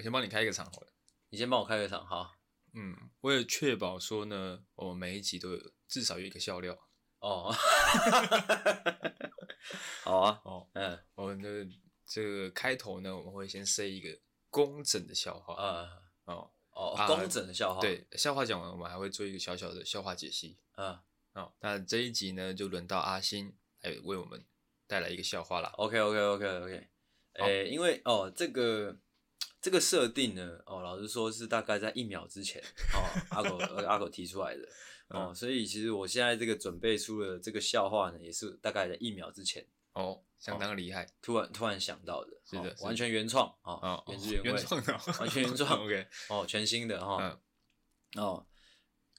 我先帮你开一个场好了。你先帮我开个场，好。嗯，为了确保说呢，我们每一集都有至少有一个笑料。哦，好啊。哦，嗯，我们的这个开头呢，我们会先塞一个工整的笑话。啊、嗯，哦哦，工整的笑话。对，笑话讲完，我们还会做一个小小的笑话解析。嗯，哦，那这一集呢，就轮到阿星来为我们带来一个笑话啦。OK，OK，OK，OK。诶，因为哦，这个这个设定呢，哦，老实说是大概在一秒之前，哦，阿狗阿狗提出来的，哦，嗯、所以其实我现在这个准备出了这个笑话呢，也是大概在一秒之前，哦，相当厉害，突然突然想到的，是的，哦、完全原创，哦，原汁原味，原创完全原创，OK，哦，全新的哈，嗯、哦，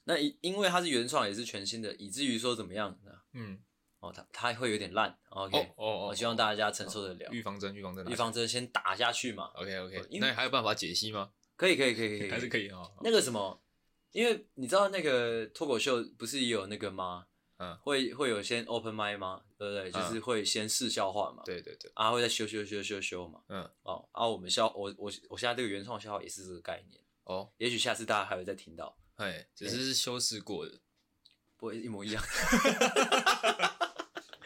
那因因为它是原创，也是全新的，以至于说怎么样呢？嗯。哦，它它会有点烂，OK，哦哦，哦，我希望大家承受得了。预防针，预防针，预防针先打下去嘛，OK OK。那你还有办法解析吗？可以可以可以可以，还是可以哦。那个什么，因为你知道那个脱口秀不是也有那个吗？嗯，会会有先 open mic 吗？对不对？就是会先试笑话嘛。对对对。啊，会再修修修修修嘛。嗯。哦，啊，我们笑我我我现在这个原创笑话也是这个概念。哦。也许下次大家还会再听到。哎，只是是修饰过的，不会一模一样。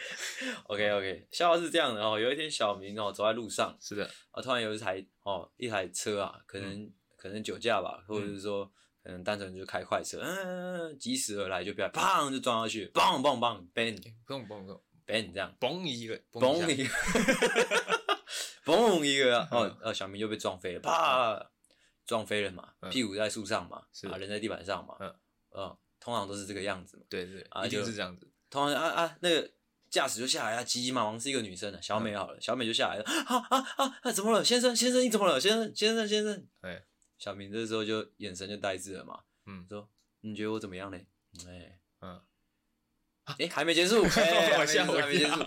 OK OK，笑话是这样的哦。有一天，小明哦走在路上，是的，啊，突然有一台哦一台车啊，可能、嗯、可能酒驾吧，或者是说、嗯、可能单纯就开快车，嗯，疾驶而来就不要，砰就撞上去，砰砰砰，bang，砰砰砰，bang 这样，嘣一个，嘣一个，嘣一个，哦，哦，小明就被撞飞了，啪，撞飞了嘛，屁股在树上嘛，是啊，人在地板上嘛，嗯，通常都是这个样子嘛，对对，一定是这样子，通常啊啊那个。驾驶就下来啊，急急忙忙是一个女生的小美好了，嗯、小美就下来了，啊啊啊！怎么了，先生先生你怎么了，先生先生先生？哎，小明这时候就眼神就呆滞了嘛，嗯，说你觉得我怎么样嘞？哎，嗯，哎，还没结束，哎，还没还没结束，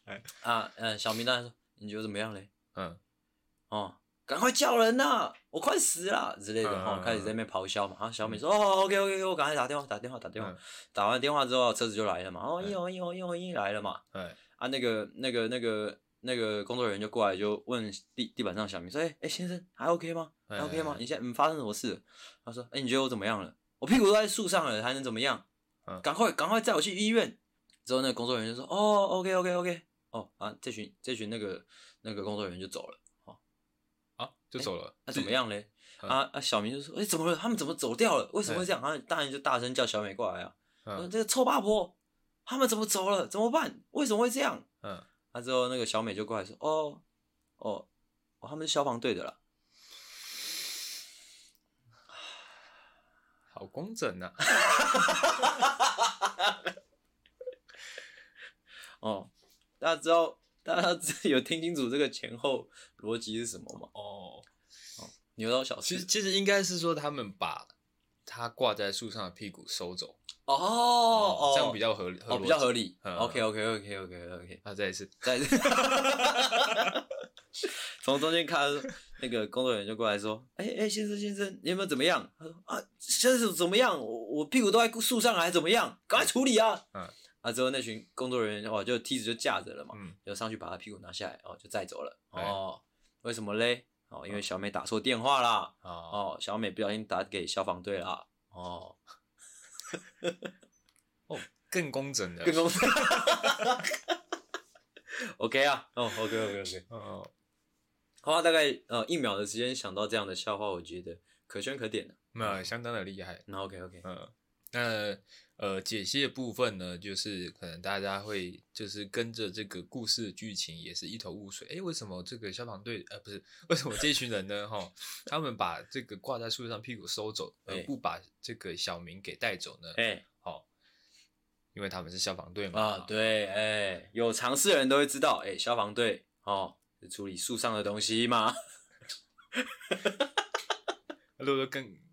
啊，嗯，小明当然说你觉得怎么样嘞？嗯，哦。赶快叫人呐！我快死了之类的，哈，开始在那边咆哮嘛。然后小美说：“哦，OK OK，我赶快打电话，打电话，打电话。打完电话之后，车子就来了嘛。哦，一红一红一红一来了嘛。啊，那个那个那个那个工作人员就过来就问地地板上小明说：哎哎，先生还 OK 吗？还 OK 吗？你现在嗯发生什么事？他说：哎，你觉得我怎么样了？我屁股都在树上了，还能怎么样？赶快赶快载我去医院。之后那个工作人员就说：哦，OK OK OK。哦啊，这群这群那个那个工作人员就走了。”就走了，那怎么样嘞？啊啊！小明就说：“哎，怎么了？他们怎么走掉了？为什么会这样？”然后大人就大声叫小美过来啊！说：“这个臭八婆，他们怎么走了？怎么办？为什么会这样？”嗯，啊之后那个小美就过来说：“哦哦哦，他们是消防队的啦。”好工整呐！哦，大家知道。大家 有听清楚这个前后逻辑是什么吗？哦，牛刀小试。其实其实应该是说他们把他挂在树上的屁股收走。哦哦，这样比较合理。哦，比较合理。OK OK OK OK OK。啊，再一次，再一次。从中间看，那个工作人员就过来说：“哎哎，先生先生，你有没有怎么样？”他说：“啊，先生怎么样？我我屁股都在树上，还怎么样？赶快处理啊！”嗯。啊！之后那群工作人员哦，就梯子就架着了嘛，嗯，就上去把他屁股拿下来，哦，就载走了。哦，为什么嘞？哦，因为小美打错电话啦。哦，小美不小心打给消防队啦。哦，哦，更工整的，更工整。OK 啊，哦，OK，OK，OK。哦，花大概呃一秒的时间想到这样的笑话，我觉得可圈可点的，那相当的厉害。那 OK，OK，嗯。那呃，解析的部分呢，就是可能大家会就是跟着这个故事的剧情也是一头雾水。诶，为什么这个消防队呃不是为什么这群人呢？哈，他们把这个挂在树上屁股收走，而不把这个小明给带走呢？哎，好，因为他们是消防队嘛。啊，对，哎，有常识的人都会知道，哎，消防队哦，是处理树上的东西嘛。如果更。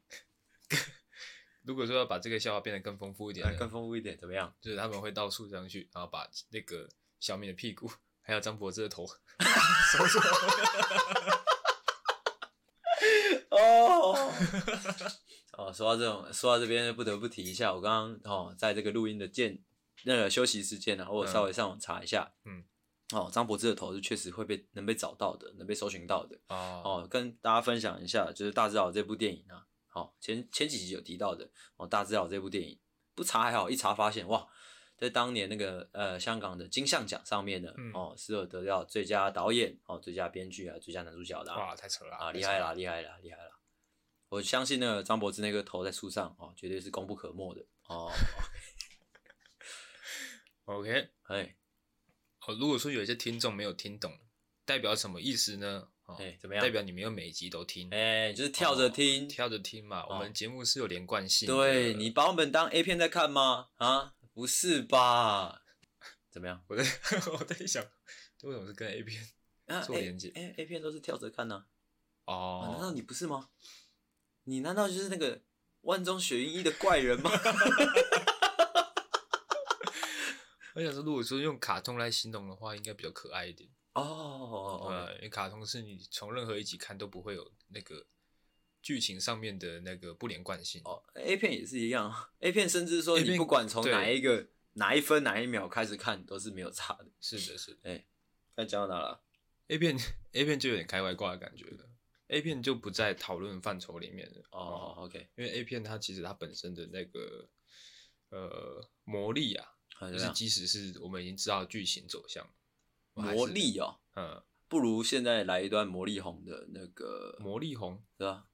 如果说要把这个笑话变得更丰富一点，更丰富一点怎么样？就是他们会到树上去，然后把那个小敏的屁股，还有张柏芝的头收 住。哦 哦，说到这种，说到这边不得不提一下，我刚刚哦，在这个录音的间那个休息时间呢，我稍微上网查一下，嗯，哦，张柏芝的头是确实会被能被找到的，能被搜寻到的。哦，哦，跟大家分享一下，就是《大智老》这部电影啊。好、哦，前前几集有提到的哦，《大智佬》这部电影不查还好，一查发现哇，在当年那个呃香港的金像奖上面呢，嗯、哦，是有得到最佳导演、哦最佳编剧啊、最佳男主角的、啊。哇，太扯了啊！厉害啦，厉害啦，厉害啦！我相信那个张柏芝那个头在树上哦，绝对是功不可没的哦。OK，哎。哦，如果说有一些听众没有听懂，代表什么意思呢？哦，哎，怎么样？代表你没有每一集都听，哎，就是跳着听，哦、跳着听嘛。哦、我们节目是有连贯性。对，你把我们当 A 片在看吗？啊，不是吧？怎么样？我 在我在想，这为什么是跟 A 片做连接？哎、啊、，A 片都是跳着看呢、啊。哦、啊，难道你不是吗？你难道就是那个万中选一的怪人吗？我想说，如果说用卡通来形容的话，应该比较可爱一点哦。呃，因为卡通是你从任何一集看都不会有那个剧情上面的那个不连贯性。哦，A 片也是一样，A 片甚至说你不管从哪一个哪一分哪一秒开始看都是没有差的。是的，是的。哎，该讲到哪了？A 片 A 片就有点开外挂的感觉了。A 片就不在讨论范畴里面了。哦，OK，因为 A 片它其实它本身的那个呃魔力啊。就是即使是我们已经知道剧情走向，魔力哦，嗯，不如现在来一段魔力红的那个魔力红，对吧？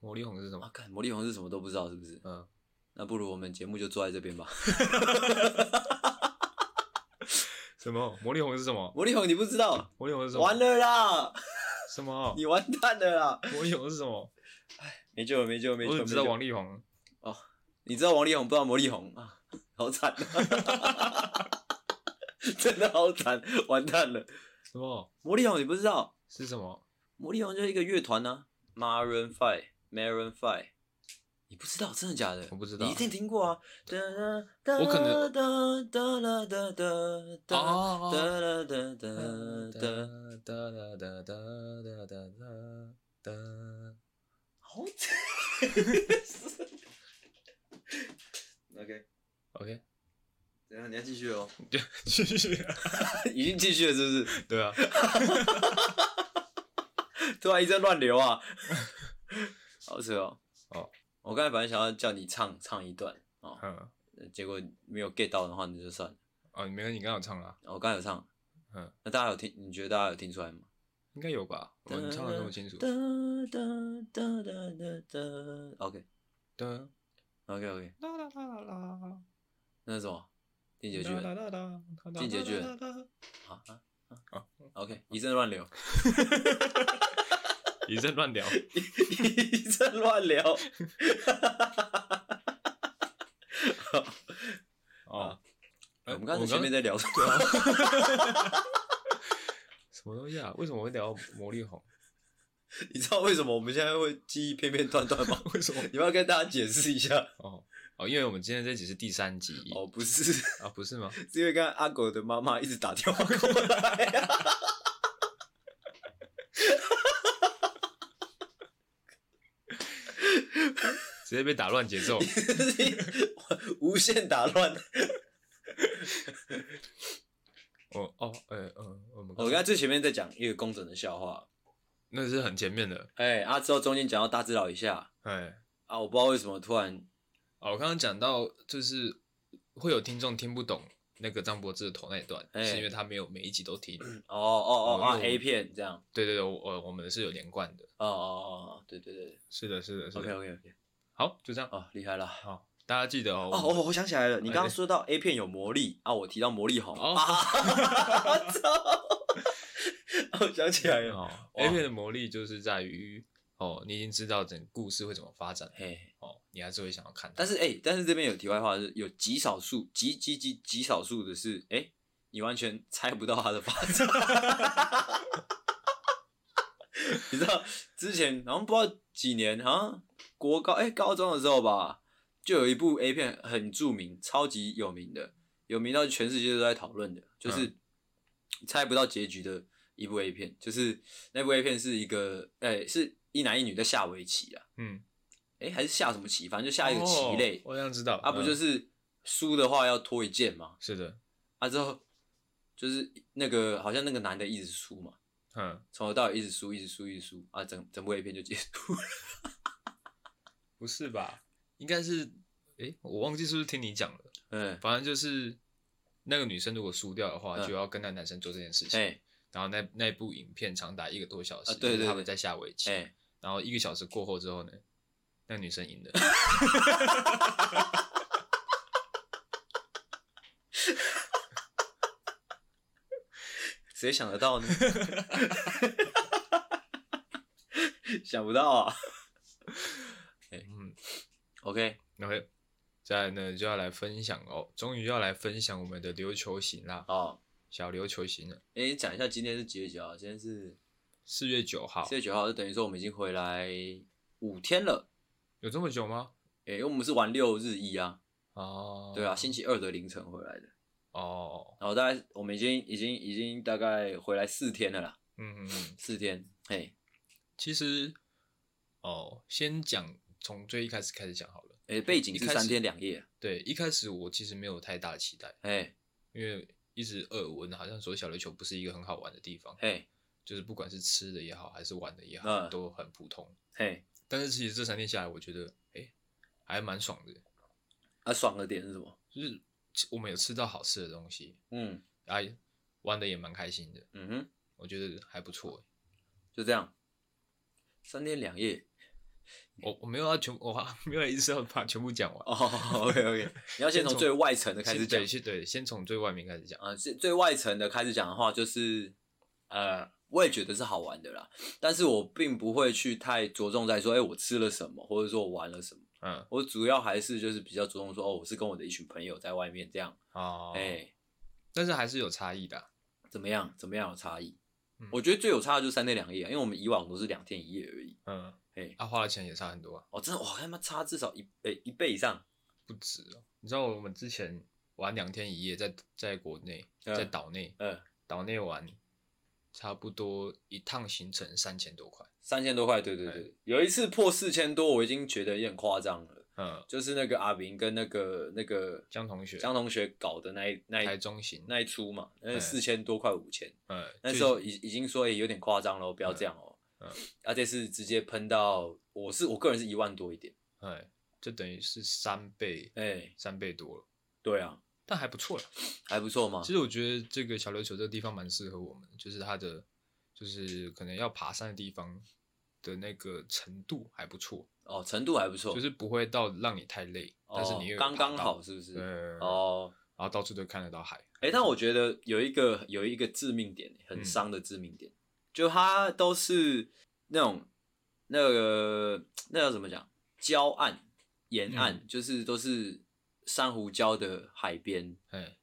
魔力红是什么？啊，看魔力红是什么都不知道，是不是？嗯，那不如我们节目就坐在这边吧。什么？魔力红是什么？魔力红你不知道？魔力红是什么？完了啦！什么？你完蛋了啦！魔力红是什么？哎，没救了，没救了，没救了！我只知道王力宏。哦，你知道王力宏，不知道魔力红啊？好惨，真的好惨，完蛋了。什么？魔力红你不知道是什么？魔力红就是一个乐团呢，Maroon Five，Maroon Five，你不知道真的假的？我不知道，你一定听过啊。我可能。好惨。OK，OK，怎样？你要继续哦？就继续，已经继续了，是不是？对啊。突然一阵乱流啊！好扯哦。哦，我刚才本来想要叫你唱唱一段哦，嗯，结果没有 get 到的话，那就算了。哦，你没关系，你刚刚有唱啊？我刚才有唱。嗯，那大家有听？你觉得大家有听出来吗？应该有吧？我们唱的那么清楚。OK。哒。OK OK，啦啦啦啦那是什么？进击的巨人。进击的巨人。啊啊啊！OK，一阵乱流。一阵乱聊。一阵乱聊。哦。我们刚才前面在聊什么？什么东西啊？为什么会聊魔力红？你知道为什么我们现在会记忆片片段段吗？为什么？你要跟大家解释一下。哦哦，因为我们今天这集是第三集。哦，不是啊，不是吗？是因为刚刚阿狗的妈妈一直打电话过来 直接被打乱节奏，无限打乱。哦哦，哎、欸、嗯，我们我刚才最前面在讲一个工整的笑话。那是很前面的，哎、欸，啊，之后中间讲到大智老一下，哎、欸，啊，我不知道为什么突然，啊，我刚刚讲到就是会有听众听不懂那个张柏芝的头那一段，欸、是因为他没有每一集都听，哦哦哦啊，A 片这样，对对对，我我们是有连贯的，哦哦哦，对对对，是的，是的，是的，OK OK OK，好，就这样，哦，厉害了，好，大家记得哦，哦，我我想起来了，你刚刚说到 A 片有魔力啊，我提到魔力红，哦，操。我想起来了，哦，A 片的魔力就是在于哦，你已经知道整个故事会怎么发展，嘿，哦，你还是会想要看。但是哎、欸，但是这边有题外话，是有极少数极极极极少数的是，哎、欸，你完全猜不到它的发展。你知道之前好像不知道几年，好像国高哎、欸、高中的时候吧，就有一部 A 片很著名，超级有名的，有名到全世界都在讨论的，就是猜不到结局的。一部 A 片，就是那部 A 片是一个，哎、欸，是一男一女在下围棋啊，嗯，哎、欸，还是下什么棋？反正就下一个棋类。哦、我想知道，啊，不就是输的话要脱一件吗？是的，啊之后就是那个好像那个男的一直输嘛，嗯，从头到尾一直输，一直输，一直输啊，整整部 A 片就结束了。不是吧？应该是，哎、欸，我忘记是不是听你讲了。嗯，反正就是那个女生如果输掉的话，嗯、就要跟那男生做这件事情。欸、然后那那部影片长达一个多小时，啊、对，对，对，他们在下围棋。欸、然后一个小时过后之后呢，那个女生赢了。谁想得到呢？想不到啊。嗯，OK，OK，再来呢就要来分享哦，终于要来分享我们的琉球行啦。哦，小琉球行了。哎、欸，讲一下今天是几月几号？今天是四月九号。四月九号就等于说我们已经回来五天了。有这么久吗？哎、欸，因为我们是玩六日一啊。哦。对啊，星期二的凌晨回来的。哦，然后大概我们已经已经已经大概回来四天了啦。嗯嗯嗯，四天。嘿，其实，哦，先讲从最一开始开始讲好了。诶，背景是三天两夜。对，一开始我其实没有太大的期待。哎，因为一直耳闻，好像说小琉球不是一个很好玩的地方。嘿，就是不管是吃的也好，还是玩的也好，嗯、都很普通。嘿，但是其实这三天下来，我觉得，哎，还蛮爽的。啊，爽的点是什么？就是。我们有吃到好吃的东西，嗯，啊，玩的也蛮开心的，嗯哼，我觉得还不错，就这样，三天两夜，我我没有要全，我 没有意思要把全部讲完。哦，OK OK，你要先从最外层的开始讲，对，对，先从最外面开始讲啊，最最外层的开始讲的话，就是呃，我也觉得是好玩的啦，但是我并不会去太着重在说，哎、欸，我吃了什么，或者说我玩了什么。嗯，我主要还是就是比较着重说，哦，我是跟我的一群朋友在外面这样，哦，哎、欸，但是还是有差异的、啊，怎么样？怎么样有差异？嗯、我觉得最有差的就是三天两夜、啊，因为我们以往都是两天一夜而已，嗯，哎、欸，啊，花的钱也差很多啊，哦，真的，哇，他妈差至少一倍、欸、一倍以上，不止哦。你知道我们之前玩两天一夜在，在在国内，在岛内，嗯，岛内玩，差不多一趟行程三千多块。三千多块，对对对，欸、有一次破四千多，我已经觉得有点夸张了。嗯，就是那个阿明跟那个那个江同学，江同学搞的那一那一台中型那一出嘛，那四千多块五千，嗯，那时候已已经说也有点夸张了，不要这样哦、喔。嗯，而且是直接喷到，我是我个人是一万多一点，哎，就等于是三倍，哎、欸，三倍多了。对啊，但还不错了，还不错嘛。其实我觉得这个小琉球这个地方蛮适合我们，就是它的就是可能要爬山的地方。的那个程度还不错哦，程度还不错，就是不会到让你太累，哦、但是你又刚刚好，是不是？对哦，然后到处都看得到海。哎、欸，但我觉得有一个有一个致命点，很伤的致命点，嗯、就它都是那种那个那要怎么讲？礁岸沿岸，嗯、就是都是珊瑚礁的海边，哎，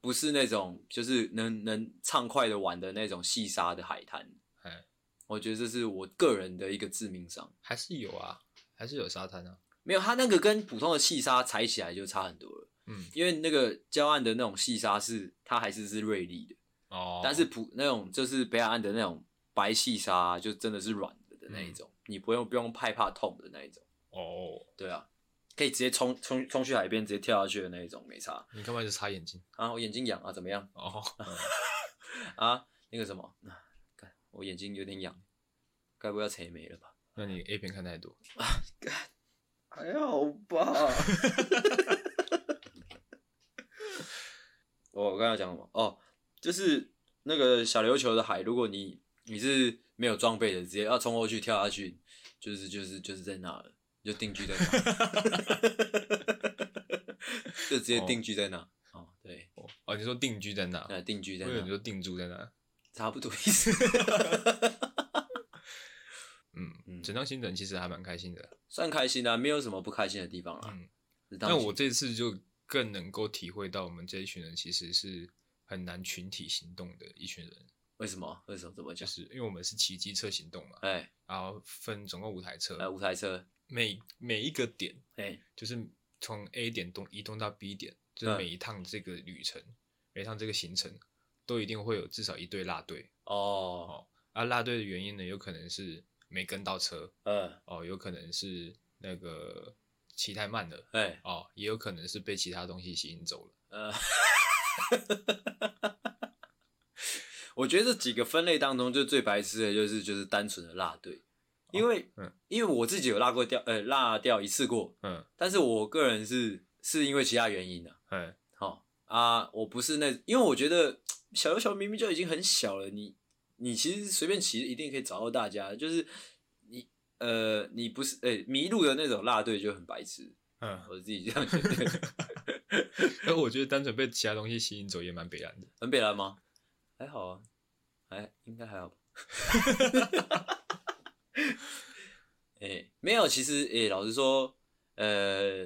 不是那种就是能能畅快的玩的那种细沙的海滩。我觉得这是我个人的一个致命伤，还是有啊，还是有沙滩啊，没有，它那个跟普通的细沙踩起来就差很多了，嗯，因为那个礁岸的那种细沙是它还是是锐利的，哦，但是普那种就是北海岸的那种白细沙就真的是软的的那一种，嗯、你不用不用害怕痛的那一种，哦，对啊，可以直接冲冲冲去海边直接跳下去的那一种，没差。你干嘛一直擦眼睛啊？我眼睛痒啊，怎么样？哦，啊，那个什么。我眼睛有点痒，该不会要垂眉了吧？那你 A 片看太多啊？还好吧。我刚才讲什么？哦，就是那个小琉球的海，如果你你是没有装备的，直接要冲过去跳下去，就是就是就是在那了，就定居在那，就直接定居在哪。哦，哦，对。哦，你说定居在哪？对，定居在那。我以为你说定住在那。差不多意思。嗯，整趟行程其实还蛮开心的，算开心的，没有什么不开心的地方啊。嗯，那我这次就更能够体会到，我们这一群人其实是很难群体行动的一群人。为什么？为什么怎么讲？就是因为我们是骑机车行动嘛。哎，然后分总共五台车。哎，五台车，每每一个点，哎，就是从 A 点动移动到 B 点，就是每一趟这个旅程，每一趟这个行程。都一定会有至少一队落队哦，哦，啊，落队的原因呢，有可能是没跟到车，嗯，哦，有可能是那个骑太慢了，哎，哦，也有可能是被其他东西吸引走了，嗯，我觉得这几个分类当中，就最白痴的就是就是单纯的落队，因为、哦嗯、因为我自己有落过掉，呃，落掉一次过，嗯，但是我个人是是因为其他原因的、啊，嗯，好、哦、啊，我不是那，因为我觉得小琉球明明就已经很小了，你你其实随便骑一定可以找到大家，就是你呃，你不是诶迷路的那种落队就很白痴，嗯，我自己这样觉得。哎，我觉得单纯被其他东西吸引走也蛮北烂的，很北烂吗？还好啊，还应该还好吧。哎、欸，没有，其实哎、欸，老实说，呃，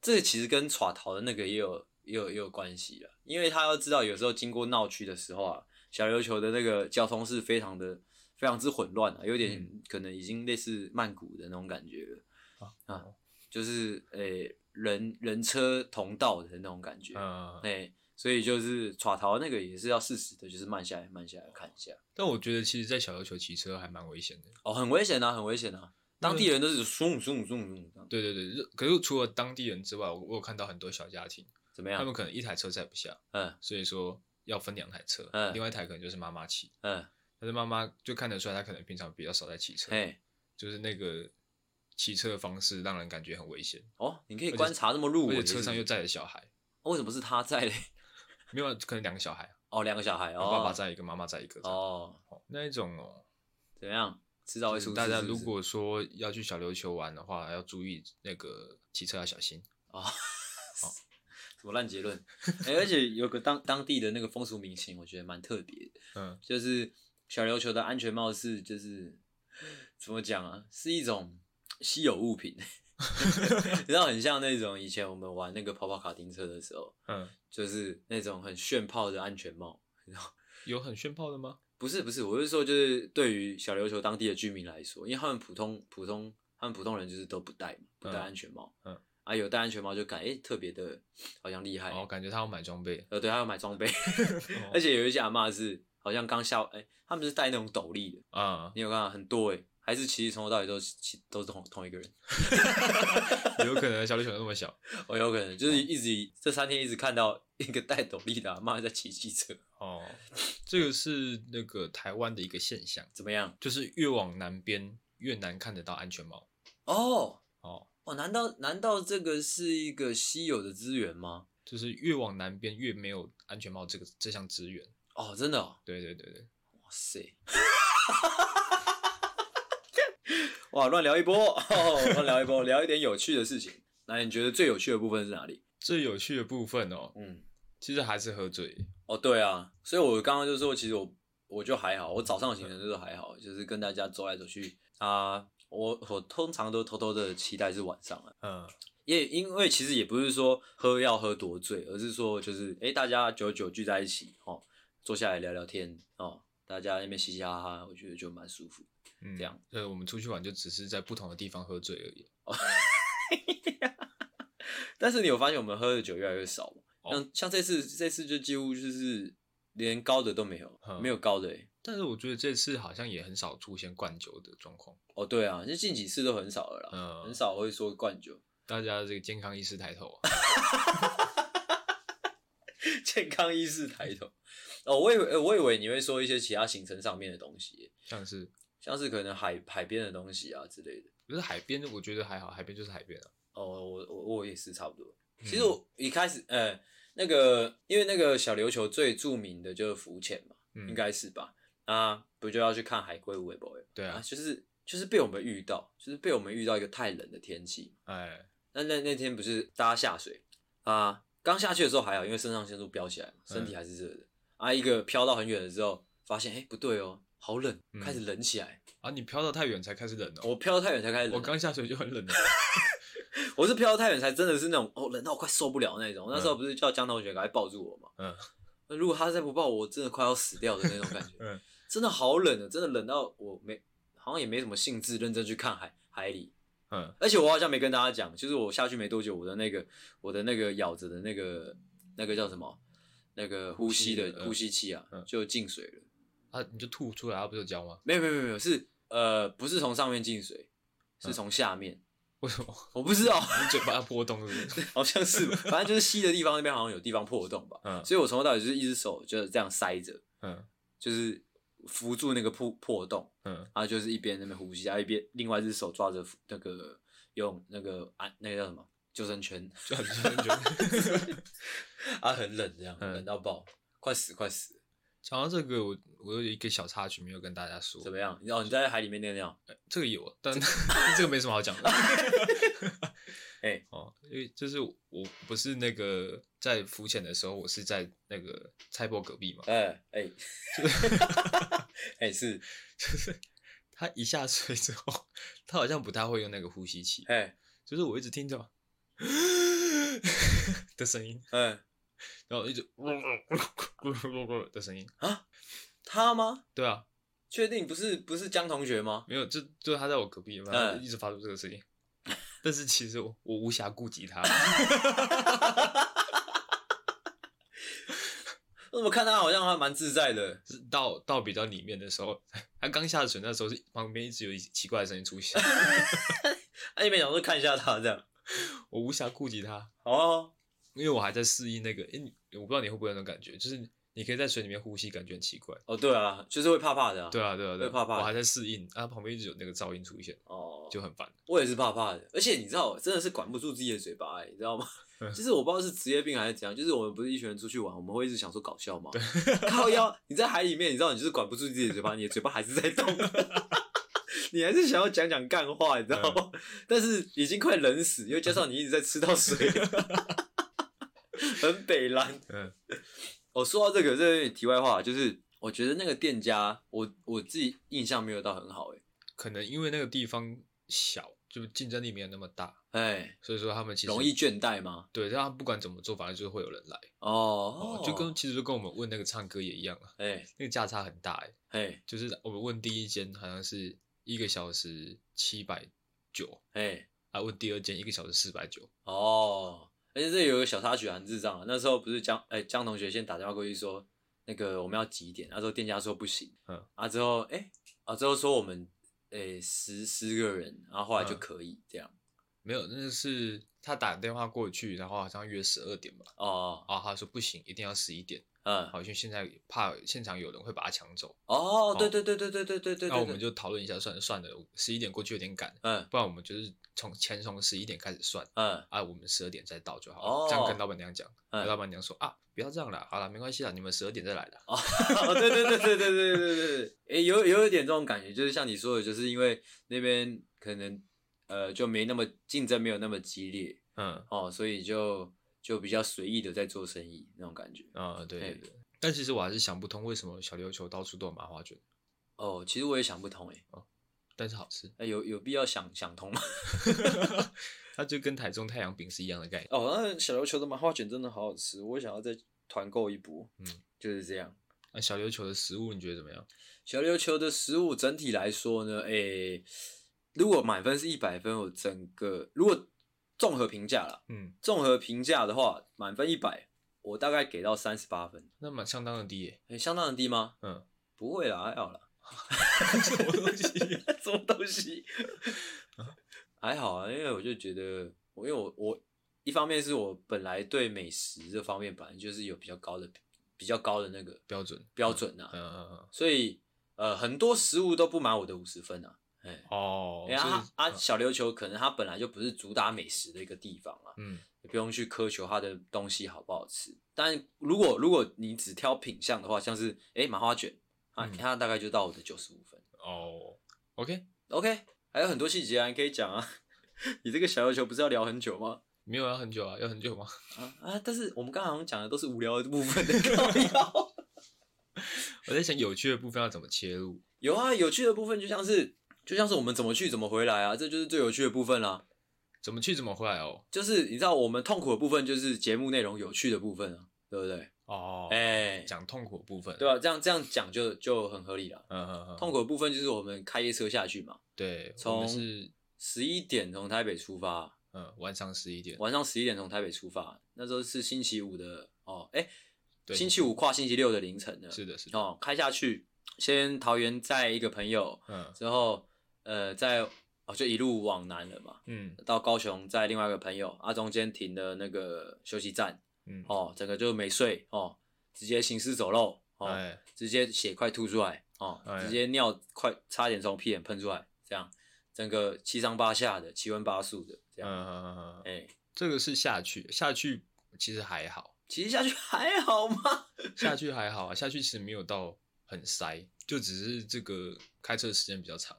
这个其实跟耍逃的那个也有也有也有关系了，因为他要知道，有时候经过闹区的时候啊，小琉球的那个交通是非常的非常之混乱啊，有点可能已经类似曼谷的那种感觉啊，就是哎。欸人人车同道的那种感觉，嗯，哎，所以就是耍逃那个也是要适时的，就是慢下来，慢下来看一下。但我觉得其实，在小琉球骑车还蛮危险的。哦，很危险啊，很危险啊！当地人都是嗖嗖嗖嗖。对对对，可是除了当地人之外，我我有看到很多小家庭，怎么样？他们可能一台车载不下，嗯，所以说要分两台车，嗯，另外一台可能就是妈妈骑，嗯，但是妈妈就看得出来，她可能平常比较少在骑车，哎，就是那个。骑车的方式让人感觉很危险哦，你可以观察那么入微，而且车上又载着小孩，为什么是他载嘞？没有，可能两个小孩哦，两个小孩，哦，爸爸在一个，妈妈在一个哦，那一种哦，怎样？迟早会出事。大家如果说要去小琉球玩的话，要注意那个骑车要小心哦。什么烂结论？哎，而且有个当当地的那个风俗民情，我觉得蛮特别的，嗯，就是小琉球的安全帽是就是怎么讲啊？是一种。稀有物品，你知道很像那种以前我们玩那个跑跑卡丁车的时候，嗯，就是那种很炫炮的安全帽，你知道 有很炫炮的吗？不是不是，我是说就是对于小琉球当地的居民来说，因为他们普通普通他们普通人就是都不戴嘛，不戴安全帽，嗯，嗯啊有戴安全帽就感觉、欸、特别的好像厉害，哦，感觉他要买装备，呃对，他要买装备，而且有一些阿嬷是好像刚下，哎、欸，他们是戴那种斗笠的，啊、嗯，你有看到很多哎、欸。还是其实从头到尾都是都是同同一个人，有可能小琉球那么小，哦，有可能就是一直这三天一直看到一个戴斗笠的阿嬷在骑机车。哦，这个是那个台湾的一个现象，怎么样？就是越往南边越难看得到安全帽。哦哦哦，难道难道这个是一个稀有的资源吗？就是越往南边越没有安全帽这个这项资源。哦，真的哦？对对对对，哇塞！哇，乱聊一波，乱聊一波，聊一点有趣的事情。那你觉得最有趣的部分是哪里？最有趣的部分哦，嗯，其实还是喝醉。哦，对啊，所以我刚刚就说，其实我我就还好，我早上的行程就是还好，就是跟大家走来走去啊。我我通常都偷偷的期待是晚上了，嗯，也因为其实也不是说喝要喝多醉，而是说就是哎，大家久久聚在一起哦，坐下来聊聊天哦，大家那边嘻嘻哈哈，我觉得就蛮舒服。嗯，这样，呃，我们出去玩就只是在不同的地方喝醉而已。哦，但是你有发现我们喝的酒越来越少吗？像、哦、像这次，这次就几乎就是连高的都没有，嗯、没有高的、欸。但是我觉得这次好像也很少出现灌酒的状况。哦，对啊，就近几次都很少了啦，嗯，很少会说灌酒。大家这个健康意识抬头啊！健康意识抬头。哦，我以为，我以为你会说一些其他行程上面的东西、欸，像是。像是可能海海边的东西啊之类的，不是海边，我觉得还好，海边就是海边啊。哦，我我我也是差不多。嗯、其实我一开始，呃，那个因为那个小琉球最著名的就是浮潜嘛，嗯、应该是吧？啊，不就要去看海龟、乌龟、不对啊，就是就是被我们遇到，就是被我们遇到一个太冷的天气。哎，那那那天不是大家下水啊，刚下去的时候还好，因为肾上腺素飙起来嘛，身体还是热的。嗯、啊，一个飘到很远的时候，发现哎、欸、不对哦。好冷，开始冷起来、嗯、啊！你飘到太远才开始冷哦。我飘到太远才开始冷。我刚下水就很冷了。我是飘到太远才真的是那种哦，冷到我快受不了那种。嗯、那时候不是叫江同学赶快抱住我嘛？嗯。那如果他再不抱我，我真的快要死掉的那种感觉。嗯。真的好冷啊！真的冷到我没，好像也没什么兴致认真去看海海里。嗯。而且我好像没跟大家讲，就是我下去没多久，我的那个我的那个咬着的那个那个叫什么？那个呼吸的呼吸，呼吸器啊，嗯、就进水了。啊！你就吐出来，它不是有胶吗？没有没有没有，是呃，不是从上面进水，是从下面。为什么？我不知道。你嘴巴破洞是不是？好像是，反正就是吸的地方那边好像有地方破洞吧。嗯。所以我从头到尾就是一只手就是这样塞着。嗯。就是扶住那个破破洞，嗯，然后就是一边那边呼吸，然后一边另外一只手抓着那个用那个安那个叫什么救生圈，救生圈，啊，很冷这样，嗯、冷到爆，快死快死。讲到这个，我我有一个小插曲没有跟大家说，怎么样？然后你在海里面尿尿，欸、这个有，但这个 没什么好讲的。哎、欸，哦，因为就是我不是那个在浮潜的时候，我是在那个菜波隔壁嘛。哎哎、欸，哎、欸、是，就是他一下水之后，他好像不太会用那个呼吸器。哎、欸，就是我一直听着的声音。哎、欸。然后一直的声音啊，他吗？对啊，确定不是不是江同学吗？没有，就就他在我隔壁，然后一直发出这个声音。嗯、但是其实我我无暇顾及他。我怎么看他好像还蛮自在的？是到到比较里面的时候，他刚下水那时候是旁边一直有奇怪的声音出现。他一边想说看一下他这样，我无暇顾及他。哦。因为我还在适应那个，诶，我不知道你会不会有那种感觉，就是你可以在水里面呼吸，感觉很奇怪。哦，对啊，就是会怕怕的、啊。对啊，对啊，对，会怕怕。我还在适应，啊，旁边一直有那个噪音出现，哦，就很烦。我也是怕怕的，而且你知道，真的是管不住自己的嘴巴、欸，你知道吗？就是我不知道是职业病还是怎样，就是我们不是一群人出去玩，我们会一直想说搞笑吗？对。靠腰，你在海里面，你知道，你就是管不住自己的嘴巴，你的嘴巴还是在动，你还是想要讲讲干话，你知道吗？但是已经快冷死，因为加上你一直在吃到水。很北蓝，嗯，我 说到这个，这题外话，就是我觉得那个店家，我我自己印象没有到很好，诶，可能因为那个地方小，就竞争力没有那么大，哎，所以说他们其实容易倦怠吗？对，但他不管怎么做，反正就是会有人来，哦，哦就跟其实就跟我们问那个唱歌也一样啊，哎，那个价差很大，诶，哎，就是我们问第一间好像是一个小时七百九，哎，啊，问第二间一个小时四百九，哦。而且这有个小插曲很智障啊！那时候不是江哎、欸、江同学先打电话过去说，那个我们要几点？那时候店家说不行，嗯，啊之后哎、欸、啊之后说我们哎、欸、十十个人，然后后来就可以、嗯、这样。没有，那是他打电话过去，然后好像约十二点吧。哦，啊他说不行，一定要十一点。嗯，好像现在怕现场有人会把它抢走。哦，对对对对对对对对。那我们就讨论一下，算了算了，十一点过去有点赶。嗯，不然我们就是从前从十一点开始算。嗯，啊，我们十二点再到就好了。哦，这样跟老板娘讲。嗯，老板娘说啊，不要这样了，好了，没关系啦，你们十二点再来的。哦，对对对对对对对对对。诶，有有一点这种感觉，就是像你说的，就是因为那边可能呃就没那么竞争，没有那么激烈。嗯，哦，所以就。就比较随意的在做生意那种感觉啊、哦，对对对。但其实我还是想不通，为什么小琉球到处都有麻花卷？哦，其实我也想不通诶。哦，但是好吃。欸、有有必要想想通吗？它就跟台中太阳饼是一样的概念。哦，那小琉球的麻花卷真的好好吃，我想要再团购一波。嗯，就是这样。那小琉球的食物你觉得怎么样？小琉球的食物整体来说呢，诶、欸，如果满分是一百分，我整个如果。综合评价啦，嗯，综合评价的话，满分一百，我大概给到三十八分，那么相当的低耶，欸，相当的低吗？嗯，不会啦，还好啦，什么东西？什么东西？还好啊，因为我就觉得，我因为我我一方面是我本来对美食这方面本来就是有比较高的比较高的那个标准。标准啊，嗯嗯嗯，所以呃很多食物都不满我的五十分啊。哎哦，哎呀，啊，小琉球可能它本来就不是主打美食的一个地方啊，嗯，也不用去苛求它的东西好不好吃。但如果如果你只挑品相的话，像是哎麻花卷啊，它大概就到我的九十五分。哦，OK OK，还有很多细节啊，你可以讲啊。你这个小琉球不是要聊很久吗？没有要很久啊，要很久吗？啊啊！但是我们刚刚讲的都是无聊的部分的。我在想有趣的部分要怎么切入？有啊，有趣的部分就像是。就像是我们怎么去怎么回来啊，这就是最有趣的部分啦。怎么去怎么回来哦？就是你知道我们痛苦的部分，就是节目内容有趣的部分啊，对不对？哦，哎，讲痛苦的部分，对吧？这样这样讲就就很合理了。嗯嗯嗯。痛苦的部分就是我们开夜车下去嘛。对，从是十一点从台北出发。嗯，晚上十一点。晚上十一点从台北出发，那时候是星期五的哦，哎，星期五跨星期六的凌晨的。是的，是的。哦，开下去，先桃园载一个朋友，嗯，之后。呃，在哦，就一路往南了嘛，嗯，到高雄，在另外一个朋友啊，中间停的那个休息站，嗯，哦，整个就没睡哦，直接行尸走肉哦，欸、直接血快吐出来哦，欸、直接尿快差点从屁眼喷出来，这样整个七上八下的，七荤八素的这样。嗯嗯嗯嗯，这个是下去，下去其实还好。其实下去还好吗？下去还好啊，下去其实没有到很塞，就只是这个开车时间比较长。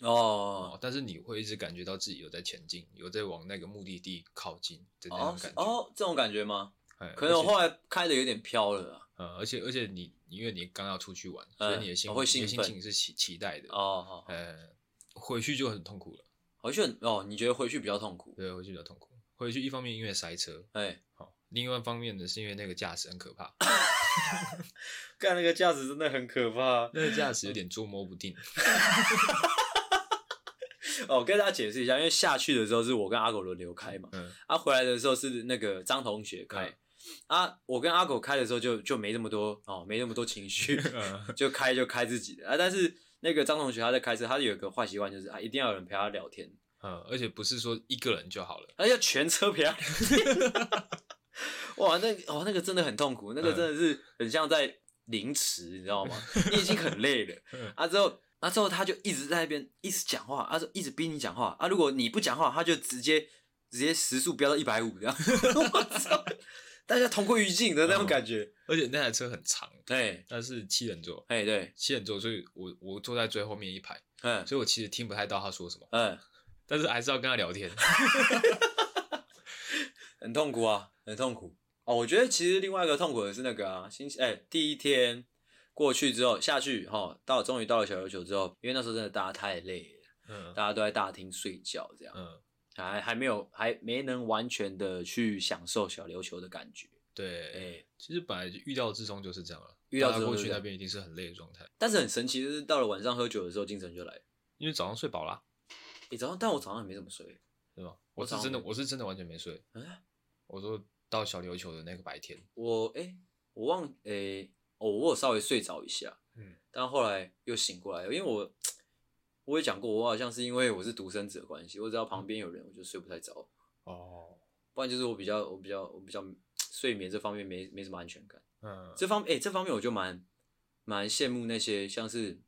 哦、oh.，但是你会一直感觉到自己有在前进，有在往那个目的地靠近的那种感觉。哦、oh, oh,，这种感觉吗？可能我后来开的有点飘了啊。嗯，而且而且你因为你刚要出去玩，所以你的心、嗯、会心情是期期待的。哦好。呃，回去就很痛苦了。回去很哦，你觉得回去比较痛苦？对，回去比较痛苦。回去一方面因为塞车，哎，好，另外一方面呢是因为那个驾驶很可怕。干那个驾驶真的很可怕，那个驾驶有点捉摸不定。哦，跟大家解释一下，因为下去的时候是我跟阿狗轮流开嘛，嗯，啊，回来的时候是那个张同学开，嗯、啊，我跟阿狗开的时候就就没那么多哦，没那么多情绪，嗯、就开就开自己的啊，但是那个张同学他在开车，他有一个坏习惯就是啊，一定要有人陪他聊天，嗯，而且不是说一个人就好了，而且全车陪他聊天，哇，那哦那个真的很痛苦，那个真的是很像在凌迟，你知道吗？你已经很累了，啊之后。那、啊、之后他就一直在那边一直讲话，他、啊、说一直逼你讲话啊！如果你不讲话，他就直接直接时速飙到一百五这样。我操！大家同归于尽的那种感觉、嗯。而且那台车很长，对，那是七人座，哎对，七人座，所以我我坐在最后面一排，嗯，所以我其实听不太到他说什么，嗯，但是还是要跟他聊天 很痛苦啊，很痛苦哦。我觉得其实另外一个痛苦的是那个啊，星期哎第一天。过去之后下去哈，到终于到了小琉球之后，因为那时候真的大家太累了，嗯，大家都在大厅睡觉这样，嗯，还还没有还没能完全的去享受小琉球的感觉。对，哎，其实本来预料之中就是这样了，预料之中过去那边一定是很累的状态。但是很神奇就是，到了晚上喝酒的时候，精神就来了，因为早上睡饱了。你早上，但我早上也没怎么睡，是吧？我是真的，我是真的完全没睡。嗯，我说到小琉球的那个白天，我哎，我忘哎。哦，我有稍微睡着一下，嗯，但后来又醒过来，因为我我也讲过，我好像是因为我是独生子的关系，我只要旁边有人，我就睡不太着。哦，不然就是我比较我比较我比较睡眠这方面没没什么安全感。嗯，这方面哎，这方面我就蛮蛮羡慕那些像是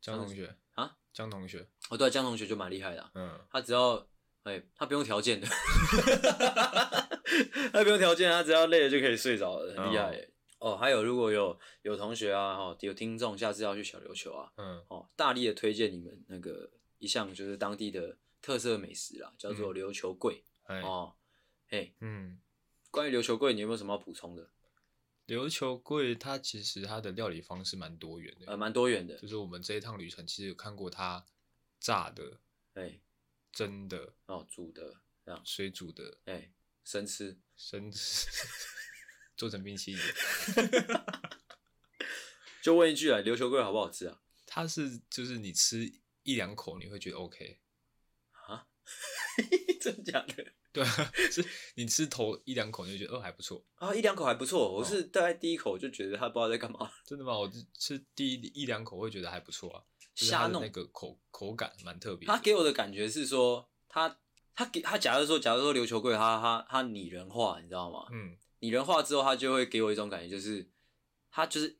江同学啊，江同学，哦对，江同学就蛮厉害的，啊，嗯，他只要哎他不用条件的，他不用条件，他只要累了就可以睡着了，很厉害。哦哦，还有如果有有同学啊，哦，有听众下次要去小琉球啊，嗯，哦，大力的推荐你们那个一项就是当地的特色美食啦，叫做琉球桂，嗯、哦，嘿，嗯，关于琉球桂，你有没有什么要补充的？琉球桂它其实它的料理方式蛮多元的，呃，蛮多元的，就是我们这一趟旅程其实有看过它炸的，哎，蒸的，哦，煮的，这样，水煮的，哎，生吃，生吃。做成冰淇淋，就问一句啊，琉球龟好不好吃啊？它是就是你吃一两口你会觉得 OK 啊？真假的？对啊，是你吃头一两口你就觉得哦还不错啊，一两口还不错。我是大概第一口就觉得它不知道在干嘛。真的吗？我吃第一一两口会觉得还不错啊，虾弄那个口口感蛮特别。它给我的感觉是说，它它给它假如说假如说琉球龟它它它拟人化，你知道吗？嗯。拟人化之后，他就会给我一种感觉，就是他就是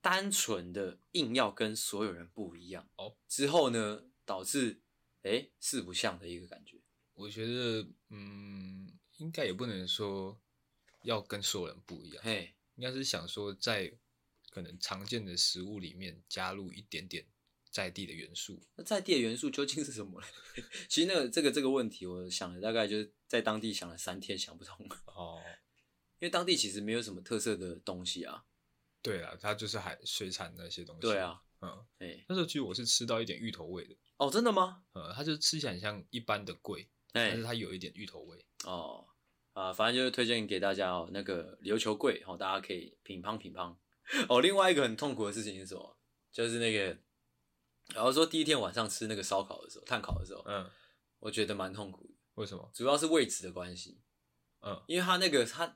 单纯的硬要跟所有人不一样哦。之后呢，导致哎四不像的一个感觉。我觉得，嗯，应该也不能说要跟所有人不一样，嘿，应该是想说在可能常见的食物里面加入一点点在地的元素。那在地的元素究竟是什么呢？其实那个这个这个问题，我想了大概就是在当地想了三天，想不通 哦。因为当地其实没有什么特色的东西啊，对啊，它就是海水产那些东西。对啊，嗯，哎，那时候其实我是吃到一点芋头味的。哦，真的吗？嗯，它就吃起来很像一般的桂，但是它有一点芋头味。哦，啊，反正就是推荐给大家哦，那个琉球桂，哦，大家可以品乓品乓。哦，另外一个很痛苦的事情是什么？就是那个，然后说第一天晚上吃那个烧烤的时候，炭烤的时候，嗯，我觉得蛮痛苦的。为什么？主要是位置的关系。嗯，因为它那个它。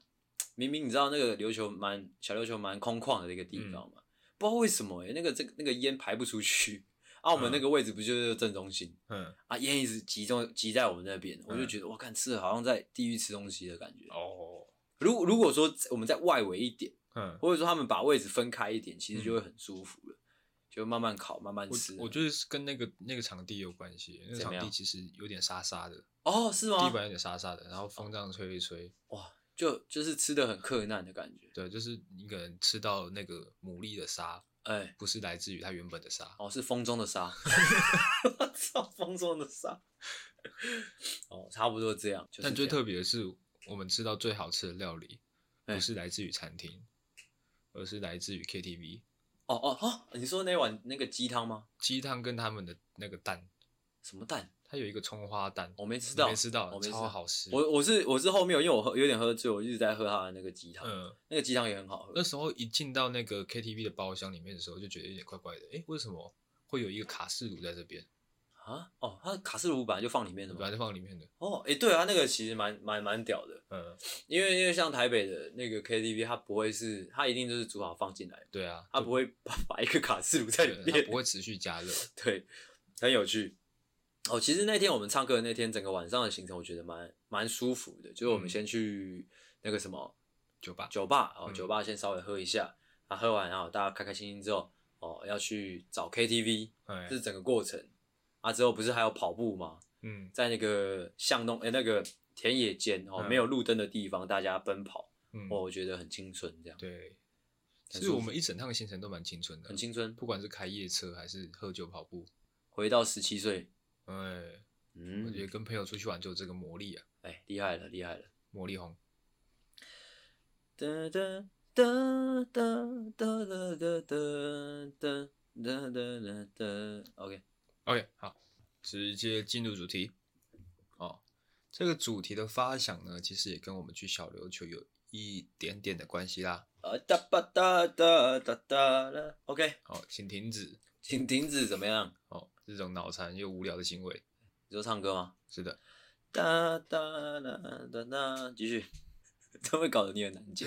明明你知道那个琉球蛮小琉球蛮空旷的一个地方嘛，嗯、不知道为什么哎、欸，那个这个那个烟排不出去，啊，我们那个位置不就是正中心，嗯，啊，烟一直集中集在我们那边，嗯、我就觉得我看吃的好像在地狱吃东西的感觉。哦，如果如果说我们在外围一点，嗯，或者说他们把位置分开一点，其实就会很舒服了，嗯、就慢慢烤，慢慢吃。我，我觉得是跟那个那个场地有关系，那个场地其实有点沙沙的。哦，是吗？地板有点沙沙的，然后风这样吹一吹，哇，就就是吃的很克难的感觉。对，就是你可能吃到那个牡蛎的沙，哎、欸，不是来自于它原本的沙，哦，是风中的沙。我操，风中的沙。哦，差不多这样。但最特别的是，我们吃到最好吃的料理，不是来自于餐厅，欸、而是来自于 KTV。哦哦哦，你说那碗那个鸡汤吗？鸡汤跟他们的那个蛋，什么蛋？它有一个葱花蛋，我没吃到，没吃到，我没吃超好吃。我我是我是后面，因为我喝有点喝醉，我一直在喝他的那个鸡汤。嗯，那个鸡汤也很好喝。那时候一进到那个 KTV 的包厢里面的时候，就觉得有点怪怪的。哎、欸，为什么会有一个卡式炉在这边？啊？哦，它卡式炉本来就放里面的，本来就放里面的。哦，哎、欸，对啊，那个其实蛮蛮蛮屌的。嗯，因为因为像台北的那个 KTV，它不会是，它一定就是煮好放进来。对啊，它不会 把把一个卡式炉在里面，它不会持续加热。对，很有趣。哦，其实那天我们唱歌的那天，整个晚上的行程我觉得蛮蛮舒服的。就是我们先去那个什么酒吧，酒吧哦，酒吧先稍微喝一下，啊，喝完然后大家开开心心之后，哦，要去找 KTV，这是整个过程。啊，之后不是还有跑步吗？嗯，在那个巷弄，哎，那个田野间哦，没有路灯的地方，大家奔跑，嗯，哦，我觉得很青春，这样。对，其实我们一整趟行程都蛮青春的，很青春，不管是开夜车还是喝酒跑步，回到十七岁。哎，嗯，我觉得跟朋友出去玩就有这个魔力啊！哎，厉害了，厉害了，魔力红。哒哒哒哒哒哒哒哒哒哒哒。OK，OK，好，直接进入主题。哦，这个主题的发想呢，其实也跟我们去小琉球有一点点的关系啦。啊哒吧哒哒哒哒。OK，好，请停止，请停止，怎么样？哦。这种脑残又无聊的行为，你说唱歌吗？是的。哒哒哒哒哒，继续，这会搞得你很难解。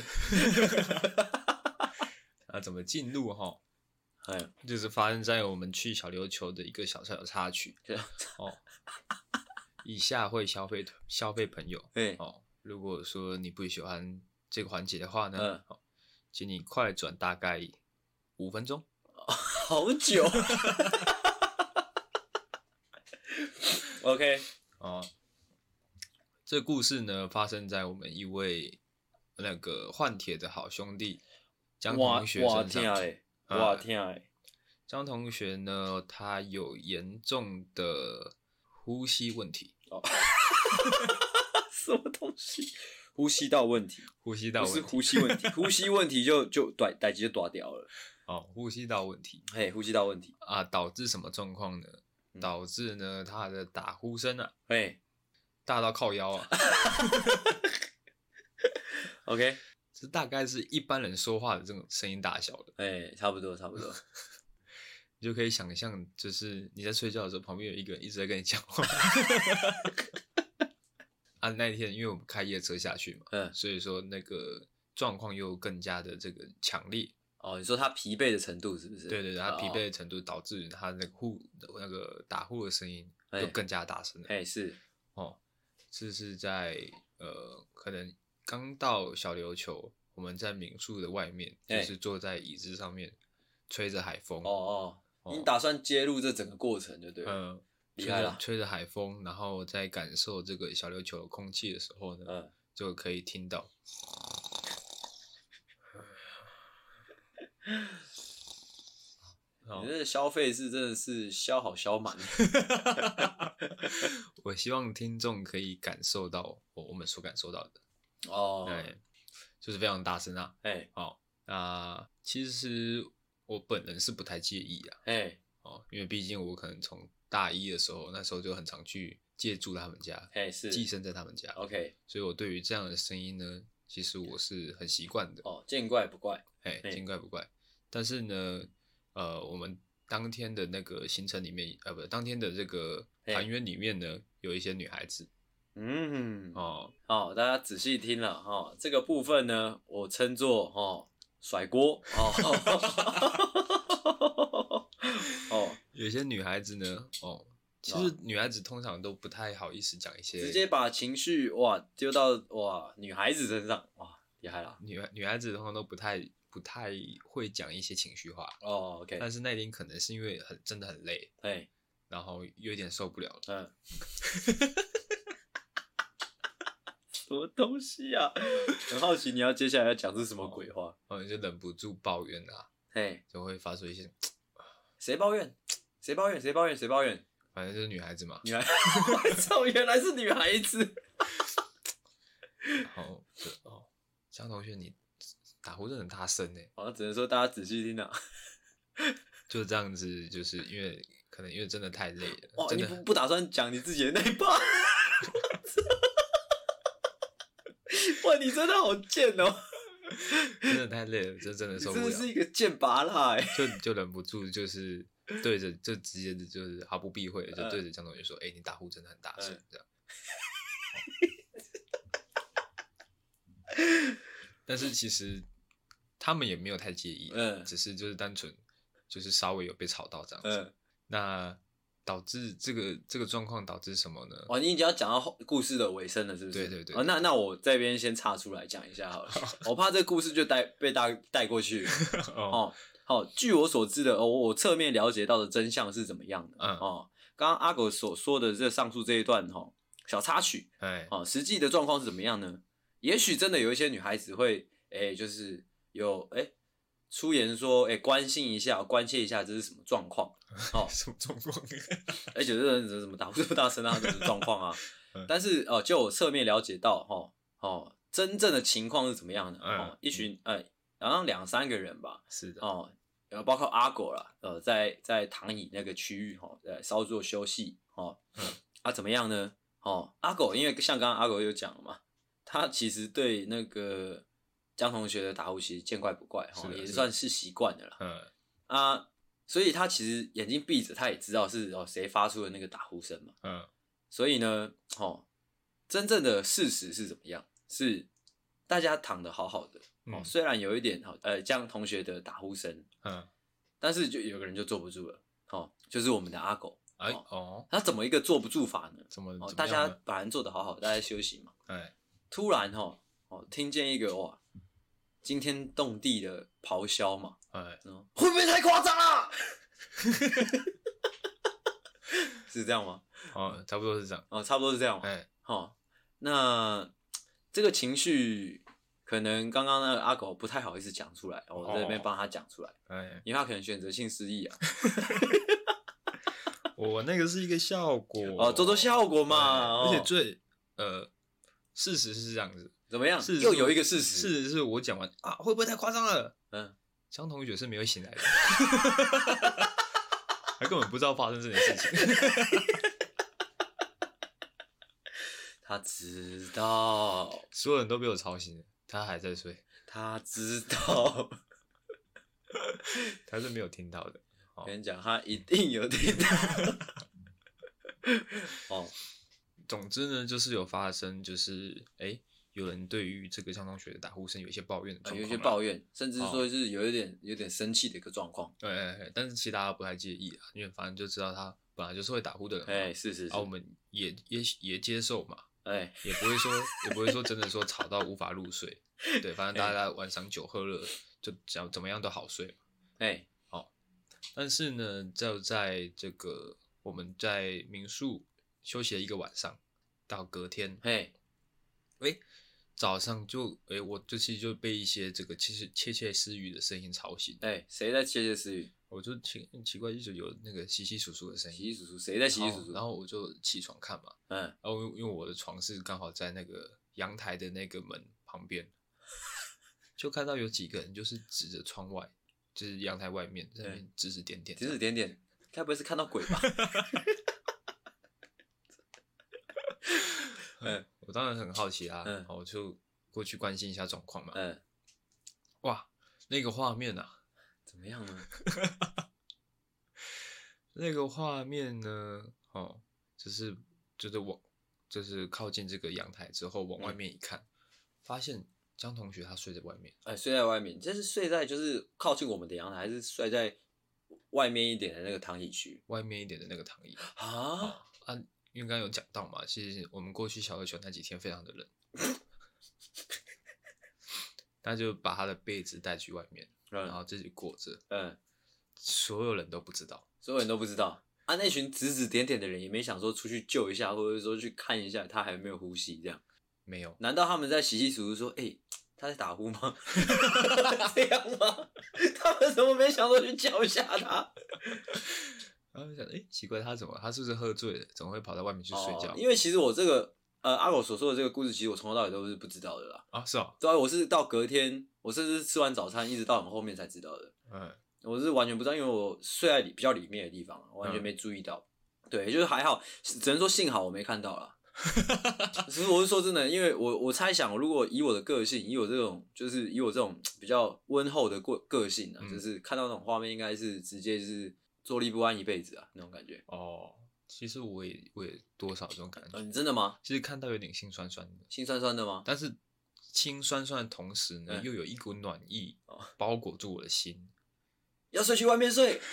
啊，怎么进入哈？哎，就是发生在我们去小琉球的一个小小的插曲。哦，以下会消费消费朋友。哎，哦，如果说你不喜欢这个环节的话呢，嗯，好，请你快转大概五分钟。好久。OK，哦，这故事呢，发生在我们一位那个换铁的好兄弟江同学身上。哇天啊！江同学呢，他有严重的呼吸问题。哦，什么东西？呼吸道问题？呼吸道问题？不是呼吸问题，呼吸问题就就短，代志就断掉了。哦，呼吸道问题。嘿，呼吸道问题啊，导致什么状况呢？导致呢，他的打呼声啊，哎嘿，大到靠腰啊。OK，这大概是一般人说话的这种声音大小的，哎，差不多，差不多。你就可以想象，就是你在睡觉的时候，旁边有一个人一直在跟你讲话。啊，那一天因为我们开夜车下去嘛，嗯，所以说那个状况又更加的这个强烈。哦，你说他疲惫的程度是不是？对对对，他疲惫的程度导致他那个呼那个打呼的声音就更加大声了。哎，是哦，这是在呃，可能刚到小琉球，我们在民宿的外面，就是坐在椅子上面吹着海风。哦哦，你打算揭露这整个过程就对了。嗯，厉害了，吹着海风，然后在感受这个小琉球的空气的时候呢，嗯，就可以听到。你这消费是真的是消好消满。我希望听众可以感受到我我们所感受到的。哦，对，就是非常大声啊，哎，好，那其实我本人是不太介意啊，哎，哦，因为毕竟我可能从大一的时候，那时候就很常去借住他们家，哎，是。寄生在他们家，OK，所以我对于这样的声音呢，其实我是很习惯的，哦，见怪不怪，哎，见怪不怪。但是呢，呃，我们当天的那个行程里面，呃，不，当天的这个团员里面呢，有一些女孩子。嗯，哦，哦，大家仔细听了哈、哦，这个部分呢，我称作哦甩锅哦。哦，有些女孩子呢，哦，其实女孩子通常都不太好意思讲一些，直接把情绪哇丢到哇女孩子身上哇。厉害了。女女孩子通常都不太不太会讲一些情绪话。哦，OK。但是那天可能是因为很真的很累，对，然后有点受不了了。嗯。什么东西啊？很好奇你要接下来要讲是什么鬼话？哦，你就忍不住抱怨啊，嘿，就会发出一些，谁抱怨？谁抱怨？谁抱怨？谁抱怨？反正就是女孩子嘛。女孩，我操，原来是女孩子。好，哦，江同学，你打呼真的很大声呢。我，只能说大家仔细听啊。就这样子，就是因为可能因为真的太累了。哇，真的你不不打算讲你自己的那一趴？哇，你真的好贱哦！真的太累了，这真的受不了。真的是一个贱拔辣哎！就就忍不住，就是对着，就直接就是毫不避讳的，就对着江同学说：“哎、嗯欸，你打呼真的很大声。”这样。但是其实他们也没有太介意，嗯，只是就是单纯就是稍微有被吵到这样子。嗯、那。导致这个这个状况导致什么呢？哦，你已经要讲到故事的尾声了，是不是？对对对。哦，那那我这边先插出来讲一下好了，我怕这个故事就带被大家带过去。哦，好，据我所知的，哦，我侧面了解到的真相是怎么样的？嗯，哦，刚刚阿狗所说的这上述这一段哈小插曲，哎，哦，实际的状况是怎么样呢？也许真的有一些女孩子会，哎，就是有哎。出言说：“哎、欸，关心一下，关切一下，这是什么状况？哦，什么状况？而且这人怎么打呼这么大声啊？这是状况啊？但是哦，就我侧面了解到，哦，哦，真正的情况是怎么样的？哦，嗯、一群呃，好像两三个人吧，是的，哦，然后包括阿狗啦，呃，在在躺椅那个区域，哈，在稍作休息，哦，嗯、啊，怎么样呢？哦，阿狗，因为像刚刚阿狗有讲了嘛，他其实对那个。”江同学的打呼其实见怪不怪哈，也算是习惯的了。嗯啊，所以他其实眼睛闭着，他也知道是哦谁发出的那个打呼声嘛。嗯，所以呢，哦，真正的事实是怎么样？是大家躺得好好的哦，虽然有一点哈呃江同学的打呼声，嗯，但是就有个人就坐不住了，哦，就是我们的阿狗。哎哦，他怎么一个坐不住法呢？怎么？大家本来坐得好好，大家休息嘛。哎，突然哈哦，听见一个哇。惊天动地的咆哮嘛，哎，会不会太夸张了？是这样吗？哦，差不多是这样。哦，差不多是这样。哎，好，那这个情绪可能刚刚那个阿狗不太好意思讲出来，我在这边帮他讲出来。哎，因为他可能选择性失忆啊。我那个是一个效果哦，做做效果嘛。而且最呃，事实是这样子。怎么样？是又有一个事实，事实是我讲完啊，会不会太夸张了？嗯，江同学是没有醒来的，他根本不知道发生这件事情。他知道，所有人都被我吵醒了，他还在睡。他知道，他是没有听到的。我跟你讲，他一定有听到。哦，总之呢，就是有发生，就是哎。欸有人对于这个上中学的打呼声有一些抱怨有一些抱怨，甚至说是有一点、哦、有点生气的一个状况。对，对，对，但是其实大家不太介意啊，因为反正就知道他本来就是会打呼的人嘛。哎，是是是。而、啊、我们也也也接受嘛，哎，也不会说也不会说真的说吵到无法入睡。对，反正大家晚上酒喝了，就怎怎么样都好睡嘛。哎，好、哦。但是呢，就在这个我们在民宿休息了一个晚上，到隔天，哎，喂。早上就诶、欸，我就其实就被一些这个其实窃窃私语的声音吵醒。哎、欸，谁在窃窃私语？我就奇奇怪，一直有那个稀稀疏疏的声音。稀稀疏疏，谁在稀稀疏疏？然后我就起床看嘛。嗯。然后因为我的床是刚好在那个阳台的那个门旁边，就看到有几个人就是指着窗外，就是阳台外面在那边指指点点，指指点点，该不会是看到鬼吧？嗯。我当然很好奇啊，嗯，我就过去关心一下状况嘛。嗯，哇，那个画面啊，怎么样呢？那个画面呢，哦，就是就是往就是靠近这个阳台之后往外面一看，嗯、发现江同学他睡在外面。哎，睡在外面，这是睡在就是靠近我们的阳台，还是睡在外面一点的那个躺椅区？外面一点的那个躺椅啊？啊。因为刚刚有讲到嘛，其实我们过去小琉球那几天非常的冷，他就把他的被子带去外面，嗯、然后自己裹着。嗯，所有人都不知道，所有人都不知道。啊，那群指指点点的人也没想说出去救一下，或者说去看一下他还有没有呼吸，这样没有？难道他们在洗洗簌簌说：“哎、欸，他在打呼吗？” 这样吗？他们怎么没想说去叫一下他？然后想，哎、欸，奇怪，他怎么？他是不是喝醉了？怎么会跑到外面去睡觉？哦、因为其实我这个呃阿狗所说的这个故事，其实我从头到尾都是不知道的啦。啊，是啊，对啊，我是到隔天，我甚至吃完早餐，一直到我们后面才知道的。嗯，我是完全不知道，因为我睡在里比较里面的地方，完全没注意到。嗯对，就是还好，只能说幸好我没看到啦。其实我是说真的，因为我我猜想，如果以我的个性，以我这种就是以我这种比较温厚的个个性啊，嗯、就是看到那种画面，应该是直接就是坐立不安一辈子啊，那种感觉。哦，其实我也我也多少这种感觉。嗯、呃，真的吗？其实看到有点心酸酸的，心酸酸的吗？但是心酸酸的同时呢，嗯、又有一股暖意包裹住我的心。要睡去外面睡。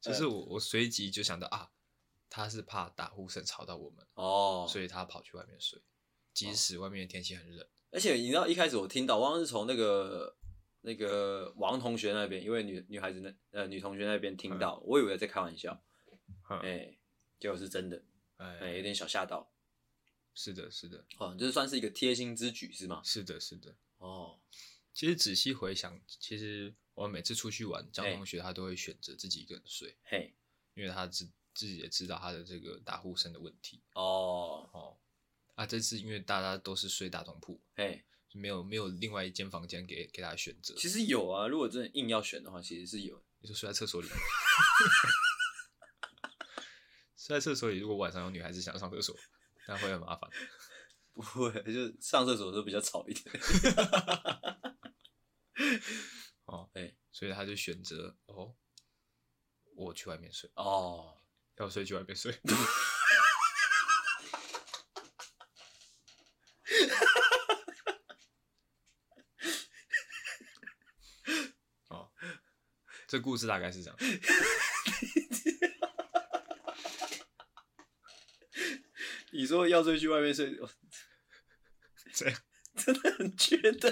就是我，我随即就想到啊，他是怕打呼声吵到我们哦，所以他跑去外面睡，即使外面的天气很冷。而且你知道一开始我听到，我好像是从那个那个王同学那边，因为女女孩子那呃女同学那边听到，嗯、我以为在开玩笑，哎、嗯欸，结果是真的，哎、欸，有点小吓到。是的，是的，哦，这、就是、算是一个贴心之举是吗？是的，是的。哦，其实仔细回想，其实。我每次出去玩，张同学他都会选择自己一个人睡，嘿，因为他自自己也知道他的这个打呼声的问题。哦哦，啊，这次因为大家都是睡大通铺，哎，没有没有另外一间房间给给他选择。其实有啊，如果真的硬要选的话，其实是有。你说睡在厕所里，睡在厕所里，如果晚上有女孩子想上厕所，那会很麻烦。不会，就上厕所的时候比较吵一点。哦，哎、欸，所以他就选择哦，我去外面睡哦，要睡去外面睡。哦，这故事大概是这样。你说要睡去外面睡，这样。真的很缺德。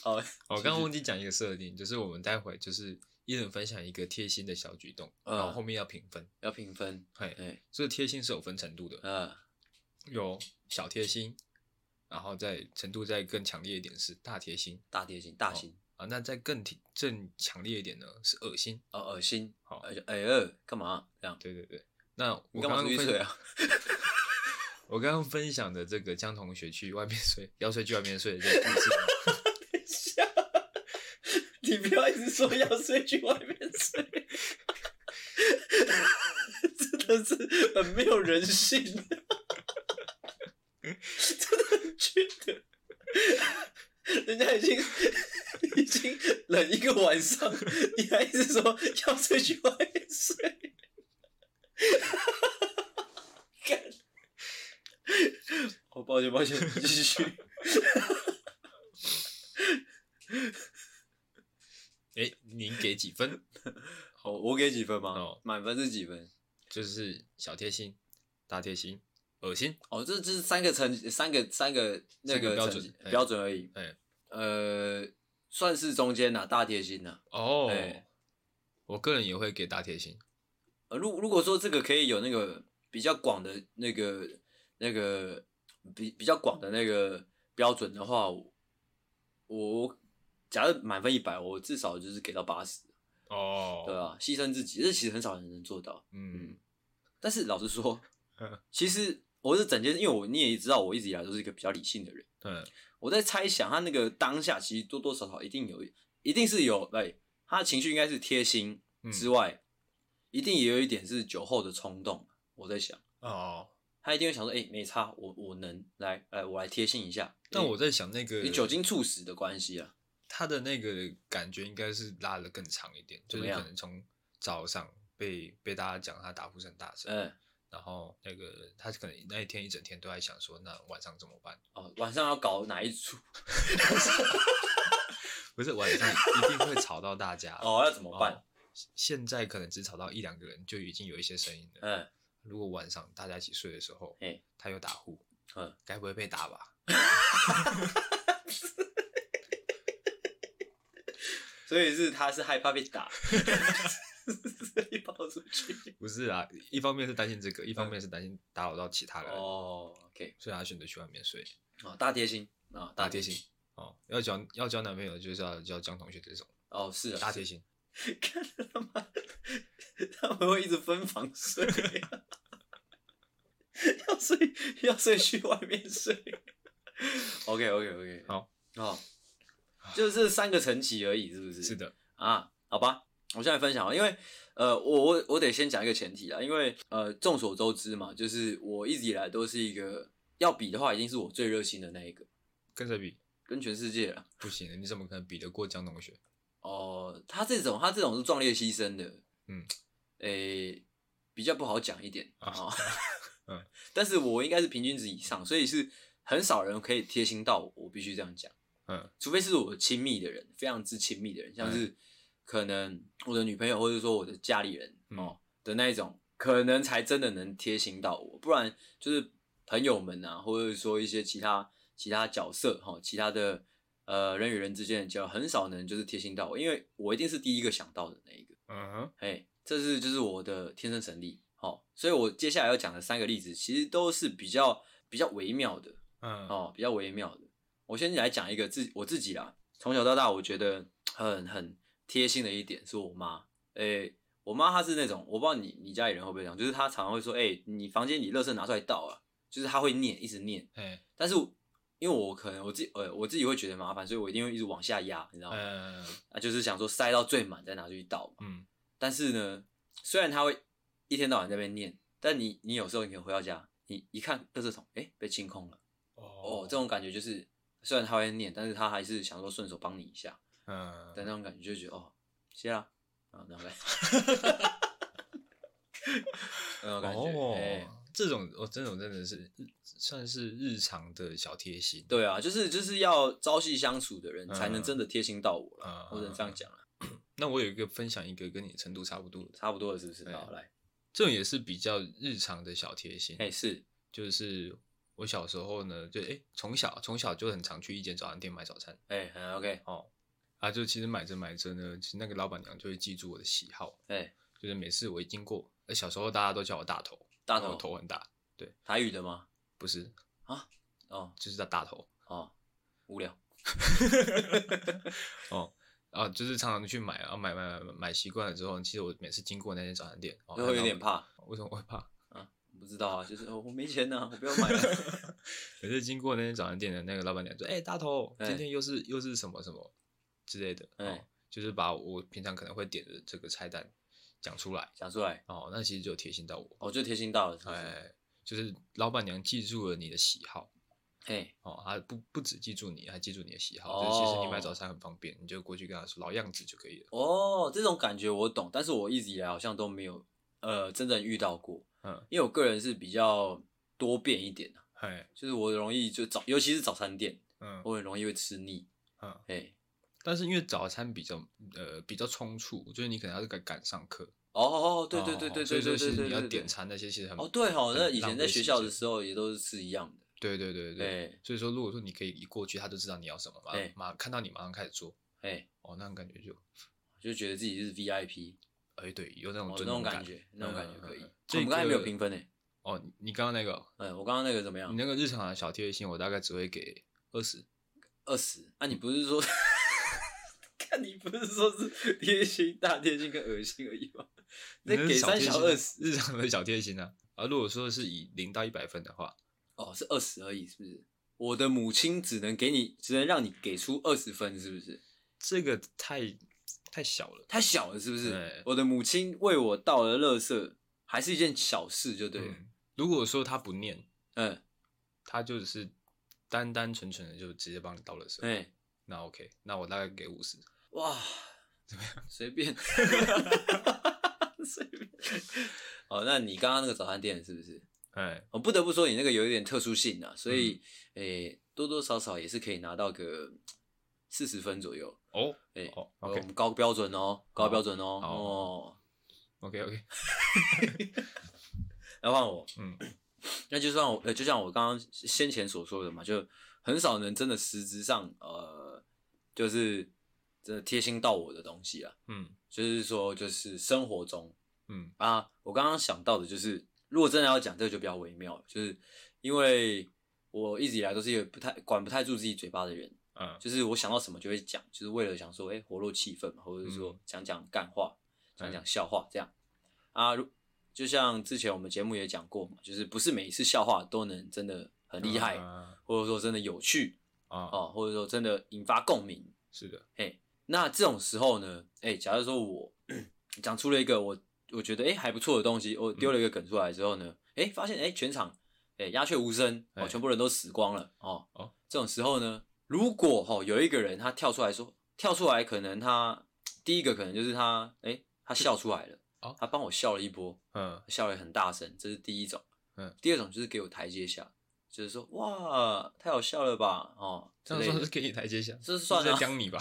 好，我刚刚忘记讲一个设定，就是我们待会就是一人分享一个贴心的小举动，然后后面要评分，要评分，嘿，嘿，这个贴心是有分程度的，嗯，有小贴心，然后再程度再更强烈一点是大贴心，大贴心，大心啊，那再更更强烈一点呢是恶心，哦，恶心，好，哎呀，干嘛这样？对对对，那我刚刚分啊。我刚刚分享的这个江同学去外面睡，要睡去外面睡的这个故事。等一下，你不要一直说要睡去外面睡，真的是很没有人性，真的很缺德。人家已经 已经冷一个晚上，你还一直说要睡去外面睡。哦，抱歉抱歉，继续。哎、欸，您给几分？好，我给几分吗？哦，满分是几分？就是小贴心、大贴心、恶心。哦，这这是三个成三个三个那个标准标准而已。哎，呃，算是中间呐，大贴心呐。哦，欸、我个人也会给大贴心。呃，如如果说这个可以有那个比较广的那个那个。比比较广的那个标准的话，我，我假设满分一百，我至少就是给到八十。哦，对啊，牺牲自己，这其实很少人能做到。嗯，但是老实说，其实我是整件，因为我你也知道，我一直以来都是一个比较理性的人。嗯，我在猜想他那个当下，其实多多少少一定有，一定是有，哎，他的情绪应该是贴心之外，嗯、一定也有一点是酒后的冲动。我在想，哦。他一定会想说：“哎、欸，没差，我我能来，来，我来贴心一下。”但我在想，那个你酒精促使的关系啊，他的那个感觉应该是拉的更长一点，就是可能从早上被被大家讲他打呼声大声，嗯，然后那个他可能那一天一整天都在想说，那晚上怎么办？哦，晚上要搞哪一出？不是晚上一定会吵到大家哦，要怎么办？现在可能只吵到一两个人，就已经有一些声音了。嗯，如果晚上大家一起睡的时候，哎，他又打呼，嗯，该不会被打吧？所以是他是害怕被打，所以跑出去。不是啊，一方面是担心这个，一方面是担心打扰到其他人。哦，OK，所以他选择去外面睡。哦，大贴心啊，大贴心。哦，要交要交男朋友就是要交江同学这种。哦，是大贴心。看他妈，他们会一直分房睡，要睡要睡去外面睡。OK OK OK，好，好。就是三个层级而已，是不是？是的啊，好吧，我现在分享了，因为呃，我我我得先讲一个前提啦，因为呃，众所周知嘛，就是我一直以来都是一个要比的话，一定是我最热心的那一个。跟谁比？跟全世界啊？不行，你怎么可能比得过江同学？哦，他这种他这种是壮烈牺牲的，嗯，诶、欸，比较不好讲一点啊，哦、嗯，但是我应该是平均值以上，所以是很少人可以贴心到我，我必须这样讲。嗯，除非是我亲密的人，非常之亲密的人，像是可能我的女朋友，或者说我的家里人哦的那一种，可能才真的能贴心到我。不然就是朋友们啊，或者说一些其他其他角色哈，其他的呃人与人之间的交流，很少能就是贴心到我，因为我一定是第一个想到的那一个。嗯哼，哎，这是就是我的天生神力。好，所以我接下来要讲的三个例子，其实都是比较比较微妙的。嗯，哦，比较微妙的。我先来讲一个自我自己啦，从小到大，我觉得很很贴心的一点是我妈。诶、欸，我妈她是那种，我不知道你你家里人会不会这样，就是她常常会说，诶、欸，你房间里垃圾拿出来倒啊，就是她会念，一直念。欸、但是因为我可能我自己呃我自己会觉得麻烦，所以我一定会一直往下压，你知道吗？嗯、啊，就是想说塞到最满再拿出去倒。嗯。但是呢，虽然她会一天到晚在那边念，但你你有时候你可能回到家，你一看垃圾桶，诶、欸，被清空了。哦，哦，这种感觉就是。虽然他会念，但是他还是想说顺手帮你一下，嗯，但那种感觉就觉得哦，谢啦，啊，那种感觉，那种感觉，哦，欸、这种我这种真的是算是日常的小贴心，对啊，就是就是要朝夕相处的人才能真的贴心到我了，或者、嗯、这样讲了。那我有一个分享一个跟你程度差不多的，差不多的是不是？来，这种也是比较日常的小贴心，哎、欸，是，就是。我小时候呢，就诶，从小从小就很常去一间早餐店买早餐，哎，很 OK 哦，啊，就其实买着买着呢，其实那个老板娘就会记住我的喜好，哎，就是每次我一经过，小时候大家都叫我大头，大头头很大，对，台语的吗？不是啊，哦，就是叫大头，哦，无聊，哦，啊，就是常常去买啊，买买买买习惯了之后，其实我每次经过那间早餐店，都会有点怕，为什么我会怕？啊不知道啊，就是哦我没钱呐，我不要买了。每次经过那间早餐店的那个老板娘说：“哎，大头，今天又是又是什么什么之类的。”哦，就是把我平常可能会点的这个菜单讲出来，讲出来。哦，那其实就贴心到我。哦，就贴心到了。哎，就是老板娘记住了你的喜好。哎，哦，她不不只记住你，还记住你的喜好。就是其实你买早餐很方便，你就过去跟她说老样子就可以了。哦，这种感觉我懂，但是我一直以来好像都没有呃真正遇到过。嗯，因为我个人是比较多变一点的，嘿，就是我容易就早，尤其是早餐店，嗯，我很容易会吃腻，嗯，哎，但是因为早餐比较呃比较匆促，就是你可能要是赶赶上课，哦哦对对对对对，所以说其实你要点餐那些其实很哦对哦，那以前在学校的时候也都是吃一样的，对对对对，所以说如果说你可以一过去，他就知道你要什么嘛，马看到你马上开始做，哎，哦那种感觉就就觉得自己是 VIP。哎，对，有那种那种感觉，那种感觉可以。我们刚才没有评分诶。哦，你刚刚那个，嗯，我刚刚那个怎么样？你那个日常的小贴心，我大概只会给二十，二十。啊，你不是说，看你不是说是贴心、大贴心跟恶心而已吗？那给三小二十，日常的小贴心啊。啊，如果说是以零到一百分的话，哦，是二十而已，是不是？我的母亲只能给你，只能让你给出二十分，是不是？这个太。太小了，太小了，是不是？我的母亲为我倒了垃圾，还是一件小事，就对了。嗯、如果说他不念，嗯，他就是单单纯纯的就直接帮你倒垃圾，哎，那 OK，那我大概给五十。哇，怎么样？随便，随便。哦，那你刚刚那个早餐店是不是？哎，我不得不说你那个有一点特殊性啊，所以，哎、嗯欸，多多少少也是可以拿到个四十分左右。哦，哎、欸，哦我们高标准哦，高标准哦。哦，OK OK。来 换我，嗯，那就算我，呃，就像我刚刚先前所说的嘛，就很少能真的实质上，呃，就是真的贴心到我的东西啊。嗯，就是说，就是生活中，嗯。啊，我刚刚想到的就是，如果真的要讲这个，就比较微妙，就是因为我一直以来都是一个不太管不太住自己嘴巴的人，嗯，就是我想到什么就会讲，就是为了想说，哎、欸，活络气氛嘛，或者是说讲讲干话，讲讲笑话这样。啊，如就像之前我们节目也讲过嘛，就是不是每一次笑话都能真的很厉害，啊、或者说真的有趣啊，哦，或者说真的引发共鸣。是的，嘿，那这种时候呢，哎，假如说我讲出了一个我我觉得哎还不错的东西，我丢了一个梗出来之后呢，哎、嗯，发现哎全场哎鸦雀无声哦，全部人都死光了哦哦，这种时候呢，如果哈、哦、有一个人他跳出来说，跳出来可能他第一个可能就是他哎他笑出来了。哦，他帮我笑了一波，嗯，笑得很大声，这是第一种，嗯，第二种就是给我台阶下，就是说哇，太好笑了吧，哦，这样算是给你台阶下，这是算是在刁你吧，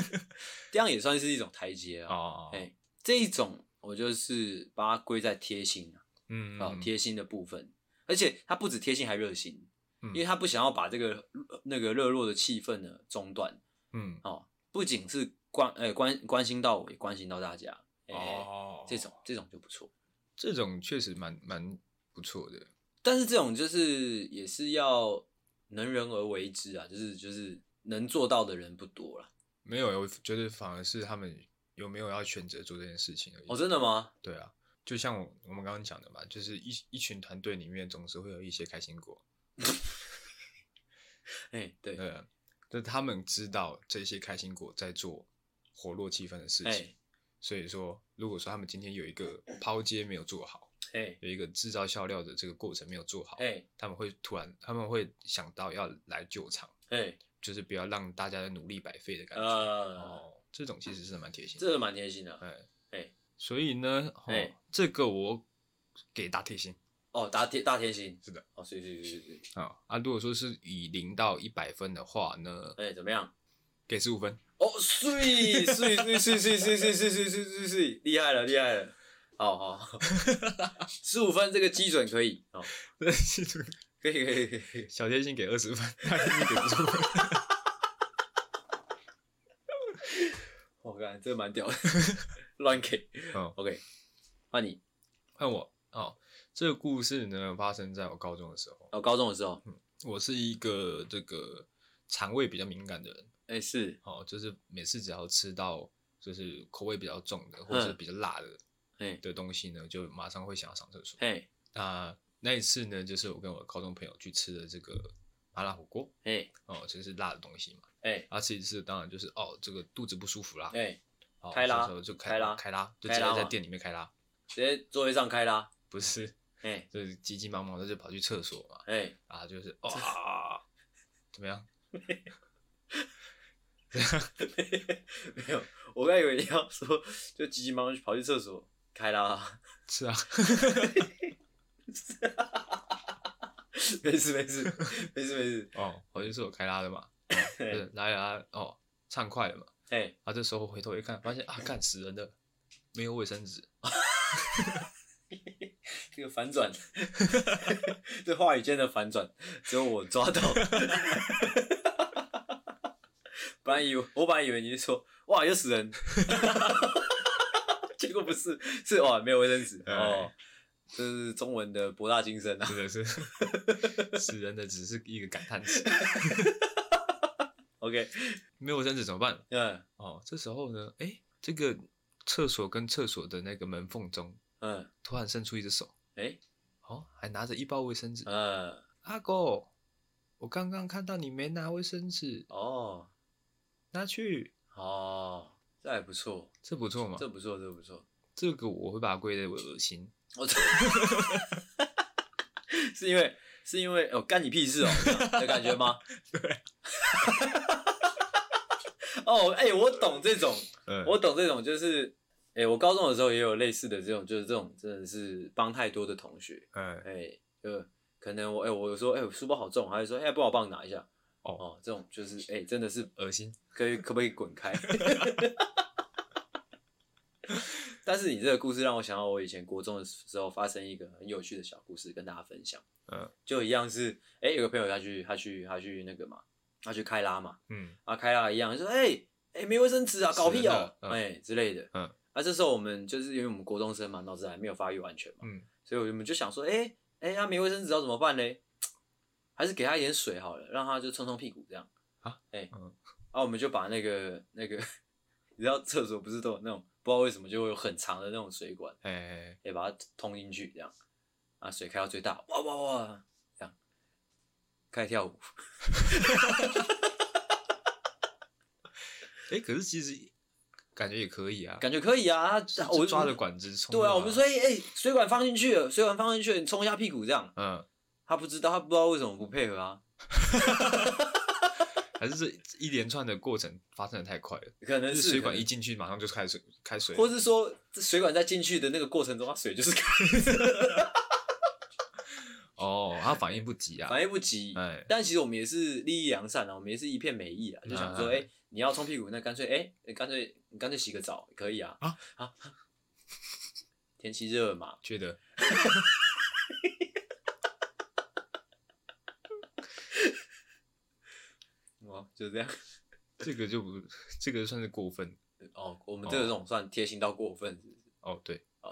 这样也算是一种台阶啊，哦，哎，这一种我就是把它归在贴心啊，嗯，啊，贴心的部分，而且他不止贴心还热心，嗯，因为他不想要把这个那个热络的气氛呢中断，嗯，哦，不仅是关呃关关心到我，也关心到大家。哦，这种这种就不错，这种确实蛮蛮不错的。但是这种就是也是要能人而为之啊，就是就是能做到的人不多了。没有，我觉得反而是他们有没有要选择做这件事情而已。哦，真的吗？对啊，就像我我们刚刚讲的嘛，就是一一群团队里面总是会有一些开心果。哎、欸，对，对，就是他们知道这些开心果在做活络气氛的事情。欸所以说，如果说他们今天有一个抛接没有做好，哎、欸，有一个制造笑料的这个过程没有做好，哎、欸，他们会突然他们会想到要来救场，哎、欸，就是不要让大家的努力白费的感觉，呃、哦，这种其实是蛮贴心的，这个蛮贴心的，哎、欸，哎、欸，所以呢，哎、哦欸，这个我给大贴心，哦，大贴大贴心，是的，哦，是是是是，啊啊，如果说是以零到一百分的话呢，哎、欸，怎么样？给十五分。哦，碎碎碎碎碎碎碎碎碎碎碎，厉害了，厉害了，好好，十五分这个基准可以，哦，这个基准可以可以可以，可以。小贴心给二十分，大贴心给十五分，我看这个蛮屌的，乱给，哦，OK，换你，换我，哦，这个故事呢发生在我高中的时候，哦，高中的时候，嗯，我是一个这个肠胃比较敏感的人。哎、欸，是。哦，就是每次只要吃到就是口味比较重的，或者是比较辣的，哎的东西呢，就马上会想要上厕所。哎，那那一次呢，就是我跟我的高中朋友去吃的这个麻辣火锅。哎，哦，就是辣的东西嘛。哎，啊，吃一次当然就是哦，这个肚子不舒服啦。哎，开拉就开拉，开拉，就直接在店里面开拉，直接座位上开拉。不是，哎，就是急急忙忙的就跑去厕所嘛。哎，啊，就是哇，怎么样？没有，我刚以为你要说，就急急忙忙去跑去厕所开啦。是啊，没事没事没事没事。哦，好像是我开拉的嘛，是来来哦，畅快了嘛。哎，啊，这时候回头一看，发现啊，干死人的，没有卫生纸。这个反转，这话语间的反转，只有我抓到。本来以为我本来以为你是说哇又死人，结果不是，是哇没有卫生纸哦，这是中文的博大精深啊，真的是 死人的只是一个感叹词。OK，没有卫生纸怎么办？嗯、哦，这时候呢，哎、欸，这个厕所跟厕所的那个门缝中，嗯，突然伸出一只手，哎、欸，哦，还拿着一包卫生纸，嗯，阿哥，我刚刚看到你没拿卫生纸，哦。拿去。哦，这还不错，这不错嘛？这不错，这不错。这个我会把它归类为恶心。我操，是因为是因为哦，干你屁事哦的感觉吗？对。哦，哎、欸，我懂这种，我懂这种，就是，哎、欸，我高中的时候也有类似的这种，就是这种真的是帮太多的同学，哎、欸，就可能我，哎、欸，我说，哎、欸，书包好重，还是说，哎、欸，不好帮你拿一下。哦哦，这种就是哎、欸，真的是恶心，可以可不可以滚开？但是你这个故事让我想到我以前国中的时候发生一个很有趣的小故事，跟大家分享。嗯，就一样是哎、欸，有个朋友他去他去他去那个嘛，他去开拉嘛，嗯，啊开拉一样说哎哎、没卫生纸啊，搞屁哦、喔，哎、之类的，嗯，啊这时候我们就是因为我们国中生嘛，脑子还没有发育完全嘛，嗯，所以我们就想说哎哎，他、没卫生纸要怎么办呢？还是给他一点水好了，让他就冲冲屁股这样。啊，哎、欸，嗯，啊我们就把那个 那个，你知道厕所不是都有那种。不知道为什么就会有很长的那种水管，哎哎把它通进去，这样，啊，水开到最大，哇哇哇，这样，开始跳舞。哎、欸，可是其实感觉也可以啊，感觉可以啊，我抓着管子冲。对啊，我们说，哎、欸，水管放进去了，水管放进去了，你冲一下屁股这样。嗯，他不知道，他不知道为什么不配合啊。还是这一连串的过程发生的太快了，可能是水管一进去马上就开水开水，或是说这水管在进去的那个过程中，它水就是开的。哦，他反应不及啊，反应不及。哎，但其实我们也是利益良善啊，我们也是一片美意啊，就想说，哎、欸，你要冲屁股，那干脆，哎、欸，干脆你干脆洗个澡可以啊。啊啊，天气热嘛，觉得。哦，就这样，这个就不，这个算是过分 哦。我们这种算贴心到过分，是不是？哦，对，哦、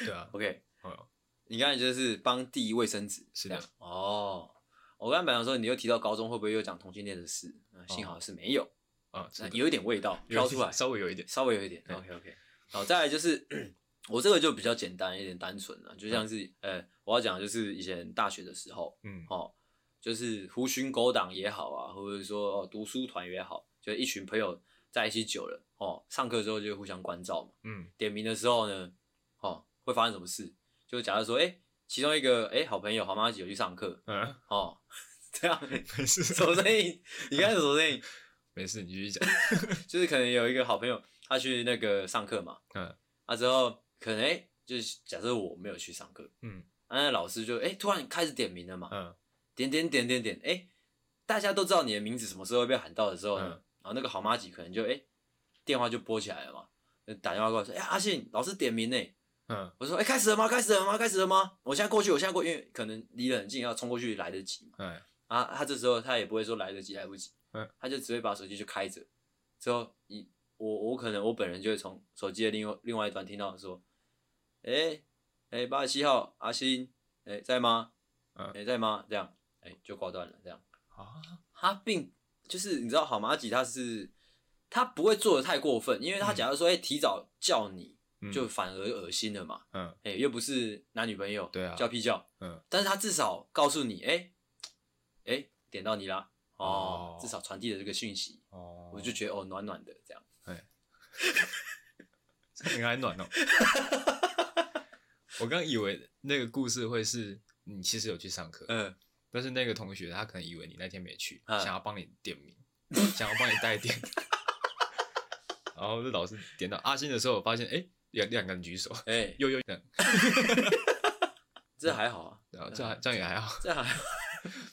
对啊。OK，哦，你刚才就是帮递卫生纸，是的。哦，我刚才本来说你又提到高中，会不会又讲同性恋的事？幸好是没有啊，有一点味道飘出来，稍微有一点，稍微有一点。OK OK，好，再来就是 我这个就比较简单一点，单纯了，就像是呃，我要讲的就是以前大学的时候，嗯，哦。就是狐群狗党也好啊，或者说哦读书团也好，就一群朋友在一起久了哦，上课之后就互相关照嘛。嗯，点名的时候呢，哦会发生什么事？就假如说，哎、欸，其中一个哎、欸、好朋友好妈一起有去上课，嗯，哦 这样没事，什么声音？你刚才什么声音？没事，你继续讲。就是可能有一个好朋友他去那个上课嘛，嗯，啊之后可能哎、欸、就是假设我没有去上课，嗯，啊那老师就哎、欸、突然开始点名了嘛，嗯。点点点点点，哎、欸，大家都知道你的名字什么时候会被喊到的时候呢，嗯、然后那个好妈几可能就哎、欸，电话就拨起来了嘛，就打电话过来说，哎、欸，阿信老师点名呢，嗯，我说，哎、欸，开始了吗？开始了吗？开始了吗？我现在过去，我现在过去，因为可能离得很近，要冲过去来得及嘛，嗯，啊，他这时候他也不会说来得及来不及，嗯，他就只会把手机就开着，之后一我我可能我本人就会从手机的另外另外一端听到说，哎、欸，哎、欸，八十七号阿信，哎、欸，在吗？嗯，哎、欸，在吗？这样。哎、欸，就挂断了，这样啊？他并就是你知道，好麻吉他是他不会做的太过分，因为他假如说哎、嗯欸、提早叫你，就反而恶心了嘛。嗯，哎、欸，又不是男女朋友，对啊，叫屁叫。嗯，但是他至少告诉你，哎、欸，哎、欸，点到你啦，哦，哦至少传递了这个讯息。哦，我就觉得哦，暖暖的这样。哎，这应该还暖哦。我刚以为那个故事会是你其实有去上课。嗯。但是那个同学他可能以为你那天没去，嗯、想要帮你点名，想要帮你带点，然后这老师点到阿信的时候，发现哎，两两个人举手，哎、欸，又又这样，这还好啊，然后这还这样也还好，这还好，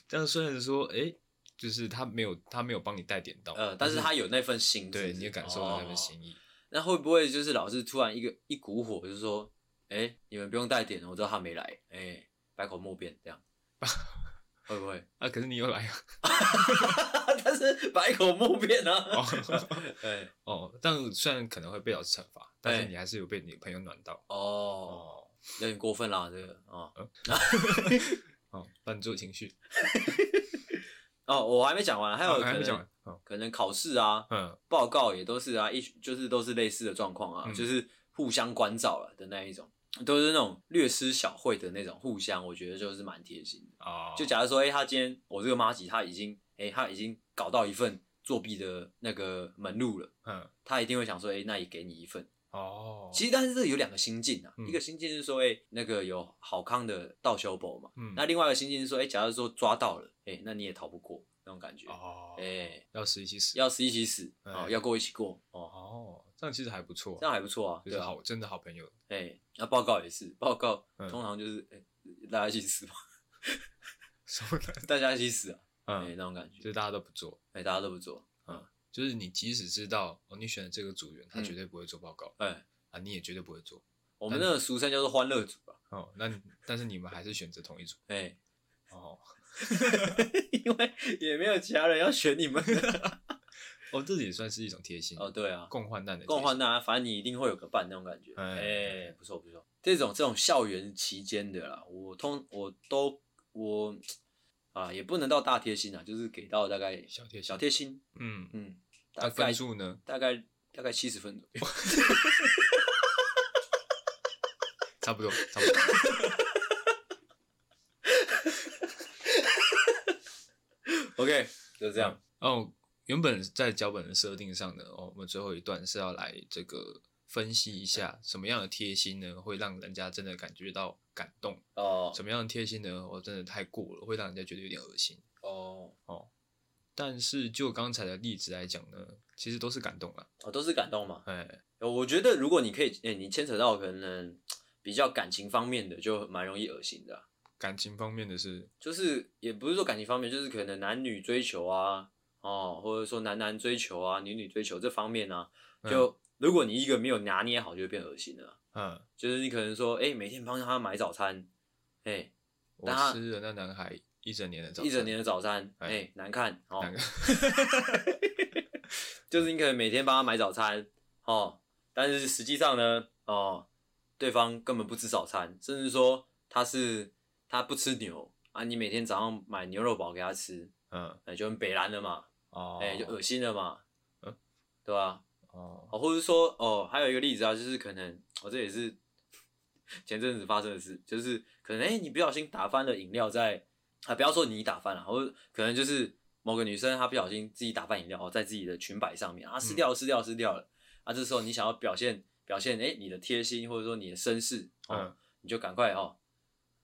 这样虽然说哎、欸，就是他没有他没有帮你带点到，呃，但是他有那份心对，你也感受到那份心意。那会不会就是老师突然一个一股火，就是说，哎、欸，你们不用带点，我知道他没来，哎、欸，百口莫辩这样。会不会啊？可是你又来啊！但是百口莫辩啊！哦，对 哦，但虽然可能会被老师惩罚，但是你还是有被你朋友暖到哦，哦，有点过分啦，这个哦，哦，扮作情绪。哦，我还没讲完，还有可能，还没讲完，可能考试啊，嗯，报告也都是啊，一就是都是类似的状况啊，就是互相关照了的那一种。都是那种略施小惠的那种互相，我觉得就是蛮贴心的。哦，就假如说，哎、欸，他今天我这个妈吉他已经，哎、欸，他已经搞到一份作弊的那个门路了。嗯，他一定会想说，哎、欸，那也给你一份。哦，其实但是这有两个心境啊，嗯、一个心境是说，哎、欸，那个有好康的倒修补嘛。嗯，那另外一个心境是说，哎、欸，假如说抓到了，哎、欸，那你也逃不过那种感觉。哦，哎、欸，要死一起死，要死一起死，哦，欸、要过一起过。哦。哦这样其实还不错，这样还不错啊，就是好，真的好朋友。哎，那报告也是，报告通常就是，哎，大家一起死嘛，大家一起死啊，嗯、欸，那种感觉，就是大家都不做，哎、欸，大家都不做，嗯，就是你即使知道哦，你选的这个组员他绝对不会做报告，哎、嗯，啊，你也绝对不会做。我们那个俗称叫做欢乐组吧。哦，那但是你们还是选择同一组，哎、欸，哦，因为也没有其他人要选你们。哦，这也算是一种贴心哦，对啊，共患难的共患难，反正你一定会有个伴那种感觉，哎、欸，不错不错。这种这种校园期间的啦，我通我都我啊也不能到大贴心啊，就是给到大概小贴小贴心，嗯嗯，大概分数呢？大概大概七十分左右。差不多，差不多。OK，就这样。哦，原本在脚本的设定上呢，哦，我们最后一段是要来这个分析一下什么样的贴心呢，会让人家真的感觉到感动哦。什么样的贴心呢？我真的太过了，会让人家觉得有点恶心哦哦。但是就刚才的例子来讲呢，其实都是感动了哦，都是感动嘛。哎，我觉得如果你可以，哎，你牵扯到可能。比较感情方面的就蛮容易恶心的、啊。感情方面的是，就是也不是说感情方面，就是可能男女追求啊，哦，或者说男男追求啊，女女追求这方面啊，就、嗯、如果你一个没有拿捏好，就会变恶心了。嗯，就是你可能说，哎、欸，每天帮他买早餐，哎、欸，我吃了那男孩一整年的早餐，一整年的早餐，哎、欸，难看哦。就是你可能每天帮他买早餐，哦，但是实际上呢，哦。对方根本不吃早餐，甚至说他是他不吃牛啊，你每天早上买牛肉堡给他吃，嗯，那就很北烂了嘛，哦，哎，就恶心了嘛，嗯，对吧？哦，或者说哦，还有一个例子啊，就是可能我、哦、这也是 前阵子发生的事，就是可能哎，你不小心打翻了饮料在啊，不要说你打翻了，或者可能就是某个女生她不小心自己打翻饮料哦在自己的裙摆上面啊，湿掉湿掉湿掉了啊，这时候你想要表现。表现哎，你的贴心或者说你的绅士，哦，嗯、你就赶快哦，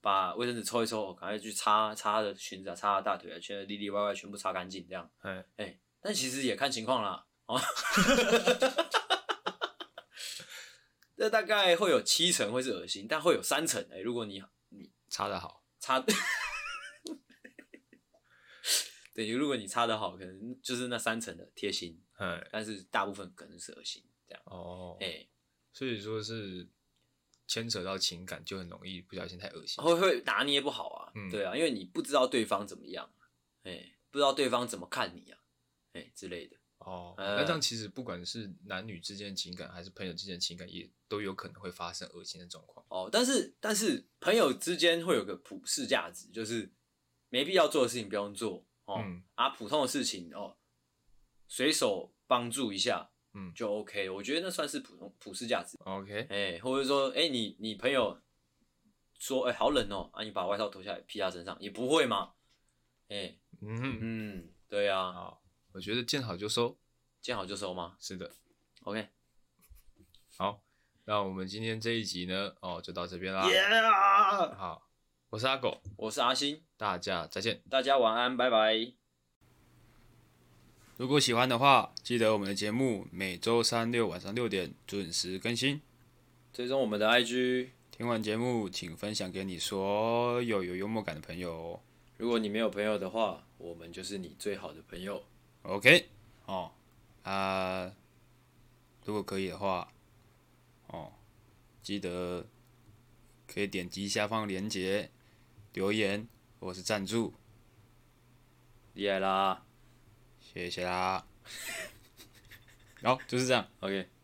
把卫生纸抽一抽，赶快去擦擦他的裙子啊，擦他大腿啊，全里里外外全部擦干净，这样。哎哎，但其实也看情况啦，哦，这大概会有七成会是恶心，但会有三成哎，如果你你擦的好，擦，对，如果你擦的好，可能就是那三成的贴心，嗯，但是大部分可能是恶心，这样。哦，哎。所以说是牵扯到情感，就很容易不小心太恶心，会会拿捏不好啊。嗯，对啊，因为你不知道对方怎么样，哎、欸，不知道对方怎么看你啊，哎、欸、之类的。哦，那这样其实不管是男女之间的情感，还是朋友之间的情感，也都有可能会发生恶心的状况。哦，但是但是朋友之间会有个普世价值，就是没必要做的事情不用做哦，嗯、啊，普通的事情哦，随手帮助一下。嗯，就 OK，我觉得那算是普通普世价值。OK，哎、欸，或者说，哎、欸，你你朋友说，哎、欸，好冷哦、喔，啊，你把外套脱下来披他身上，也不会嘛。哎、欸，嗯哼嗯，对呀、啊。好，我觉得见好就收，见好就收吗？是的。OK，好，那我们今天这一集呢，哦，就到这边啦。Yeah! 好，我是阿狗，我是阿星，大家再见，大家晚安，拜拜。如果喜欢的话，记得我们的节目每周三六晚上六点准时更新。追踪我们的 IG，听完节目请分享给你所有有幽默感的朋友。如果你没有朋友的话，我们就是你最好的朋友。OK，哦，啊，如果可以的话，哦，记得可以点击下方链接留言或是赞助。厉害啦！谢谢啦，好，就是这样，OK。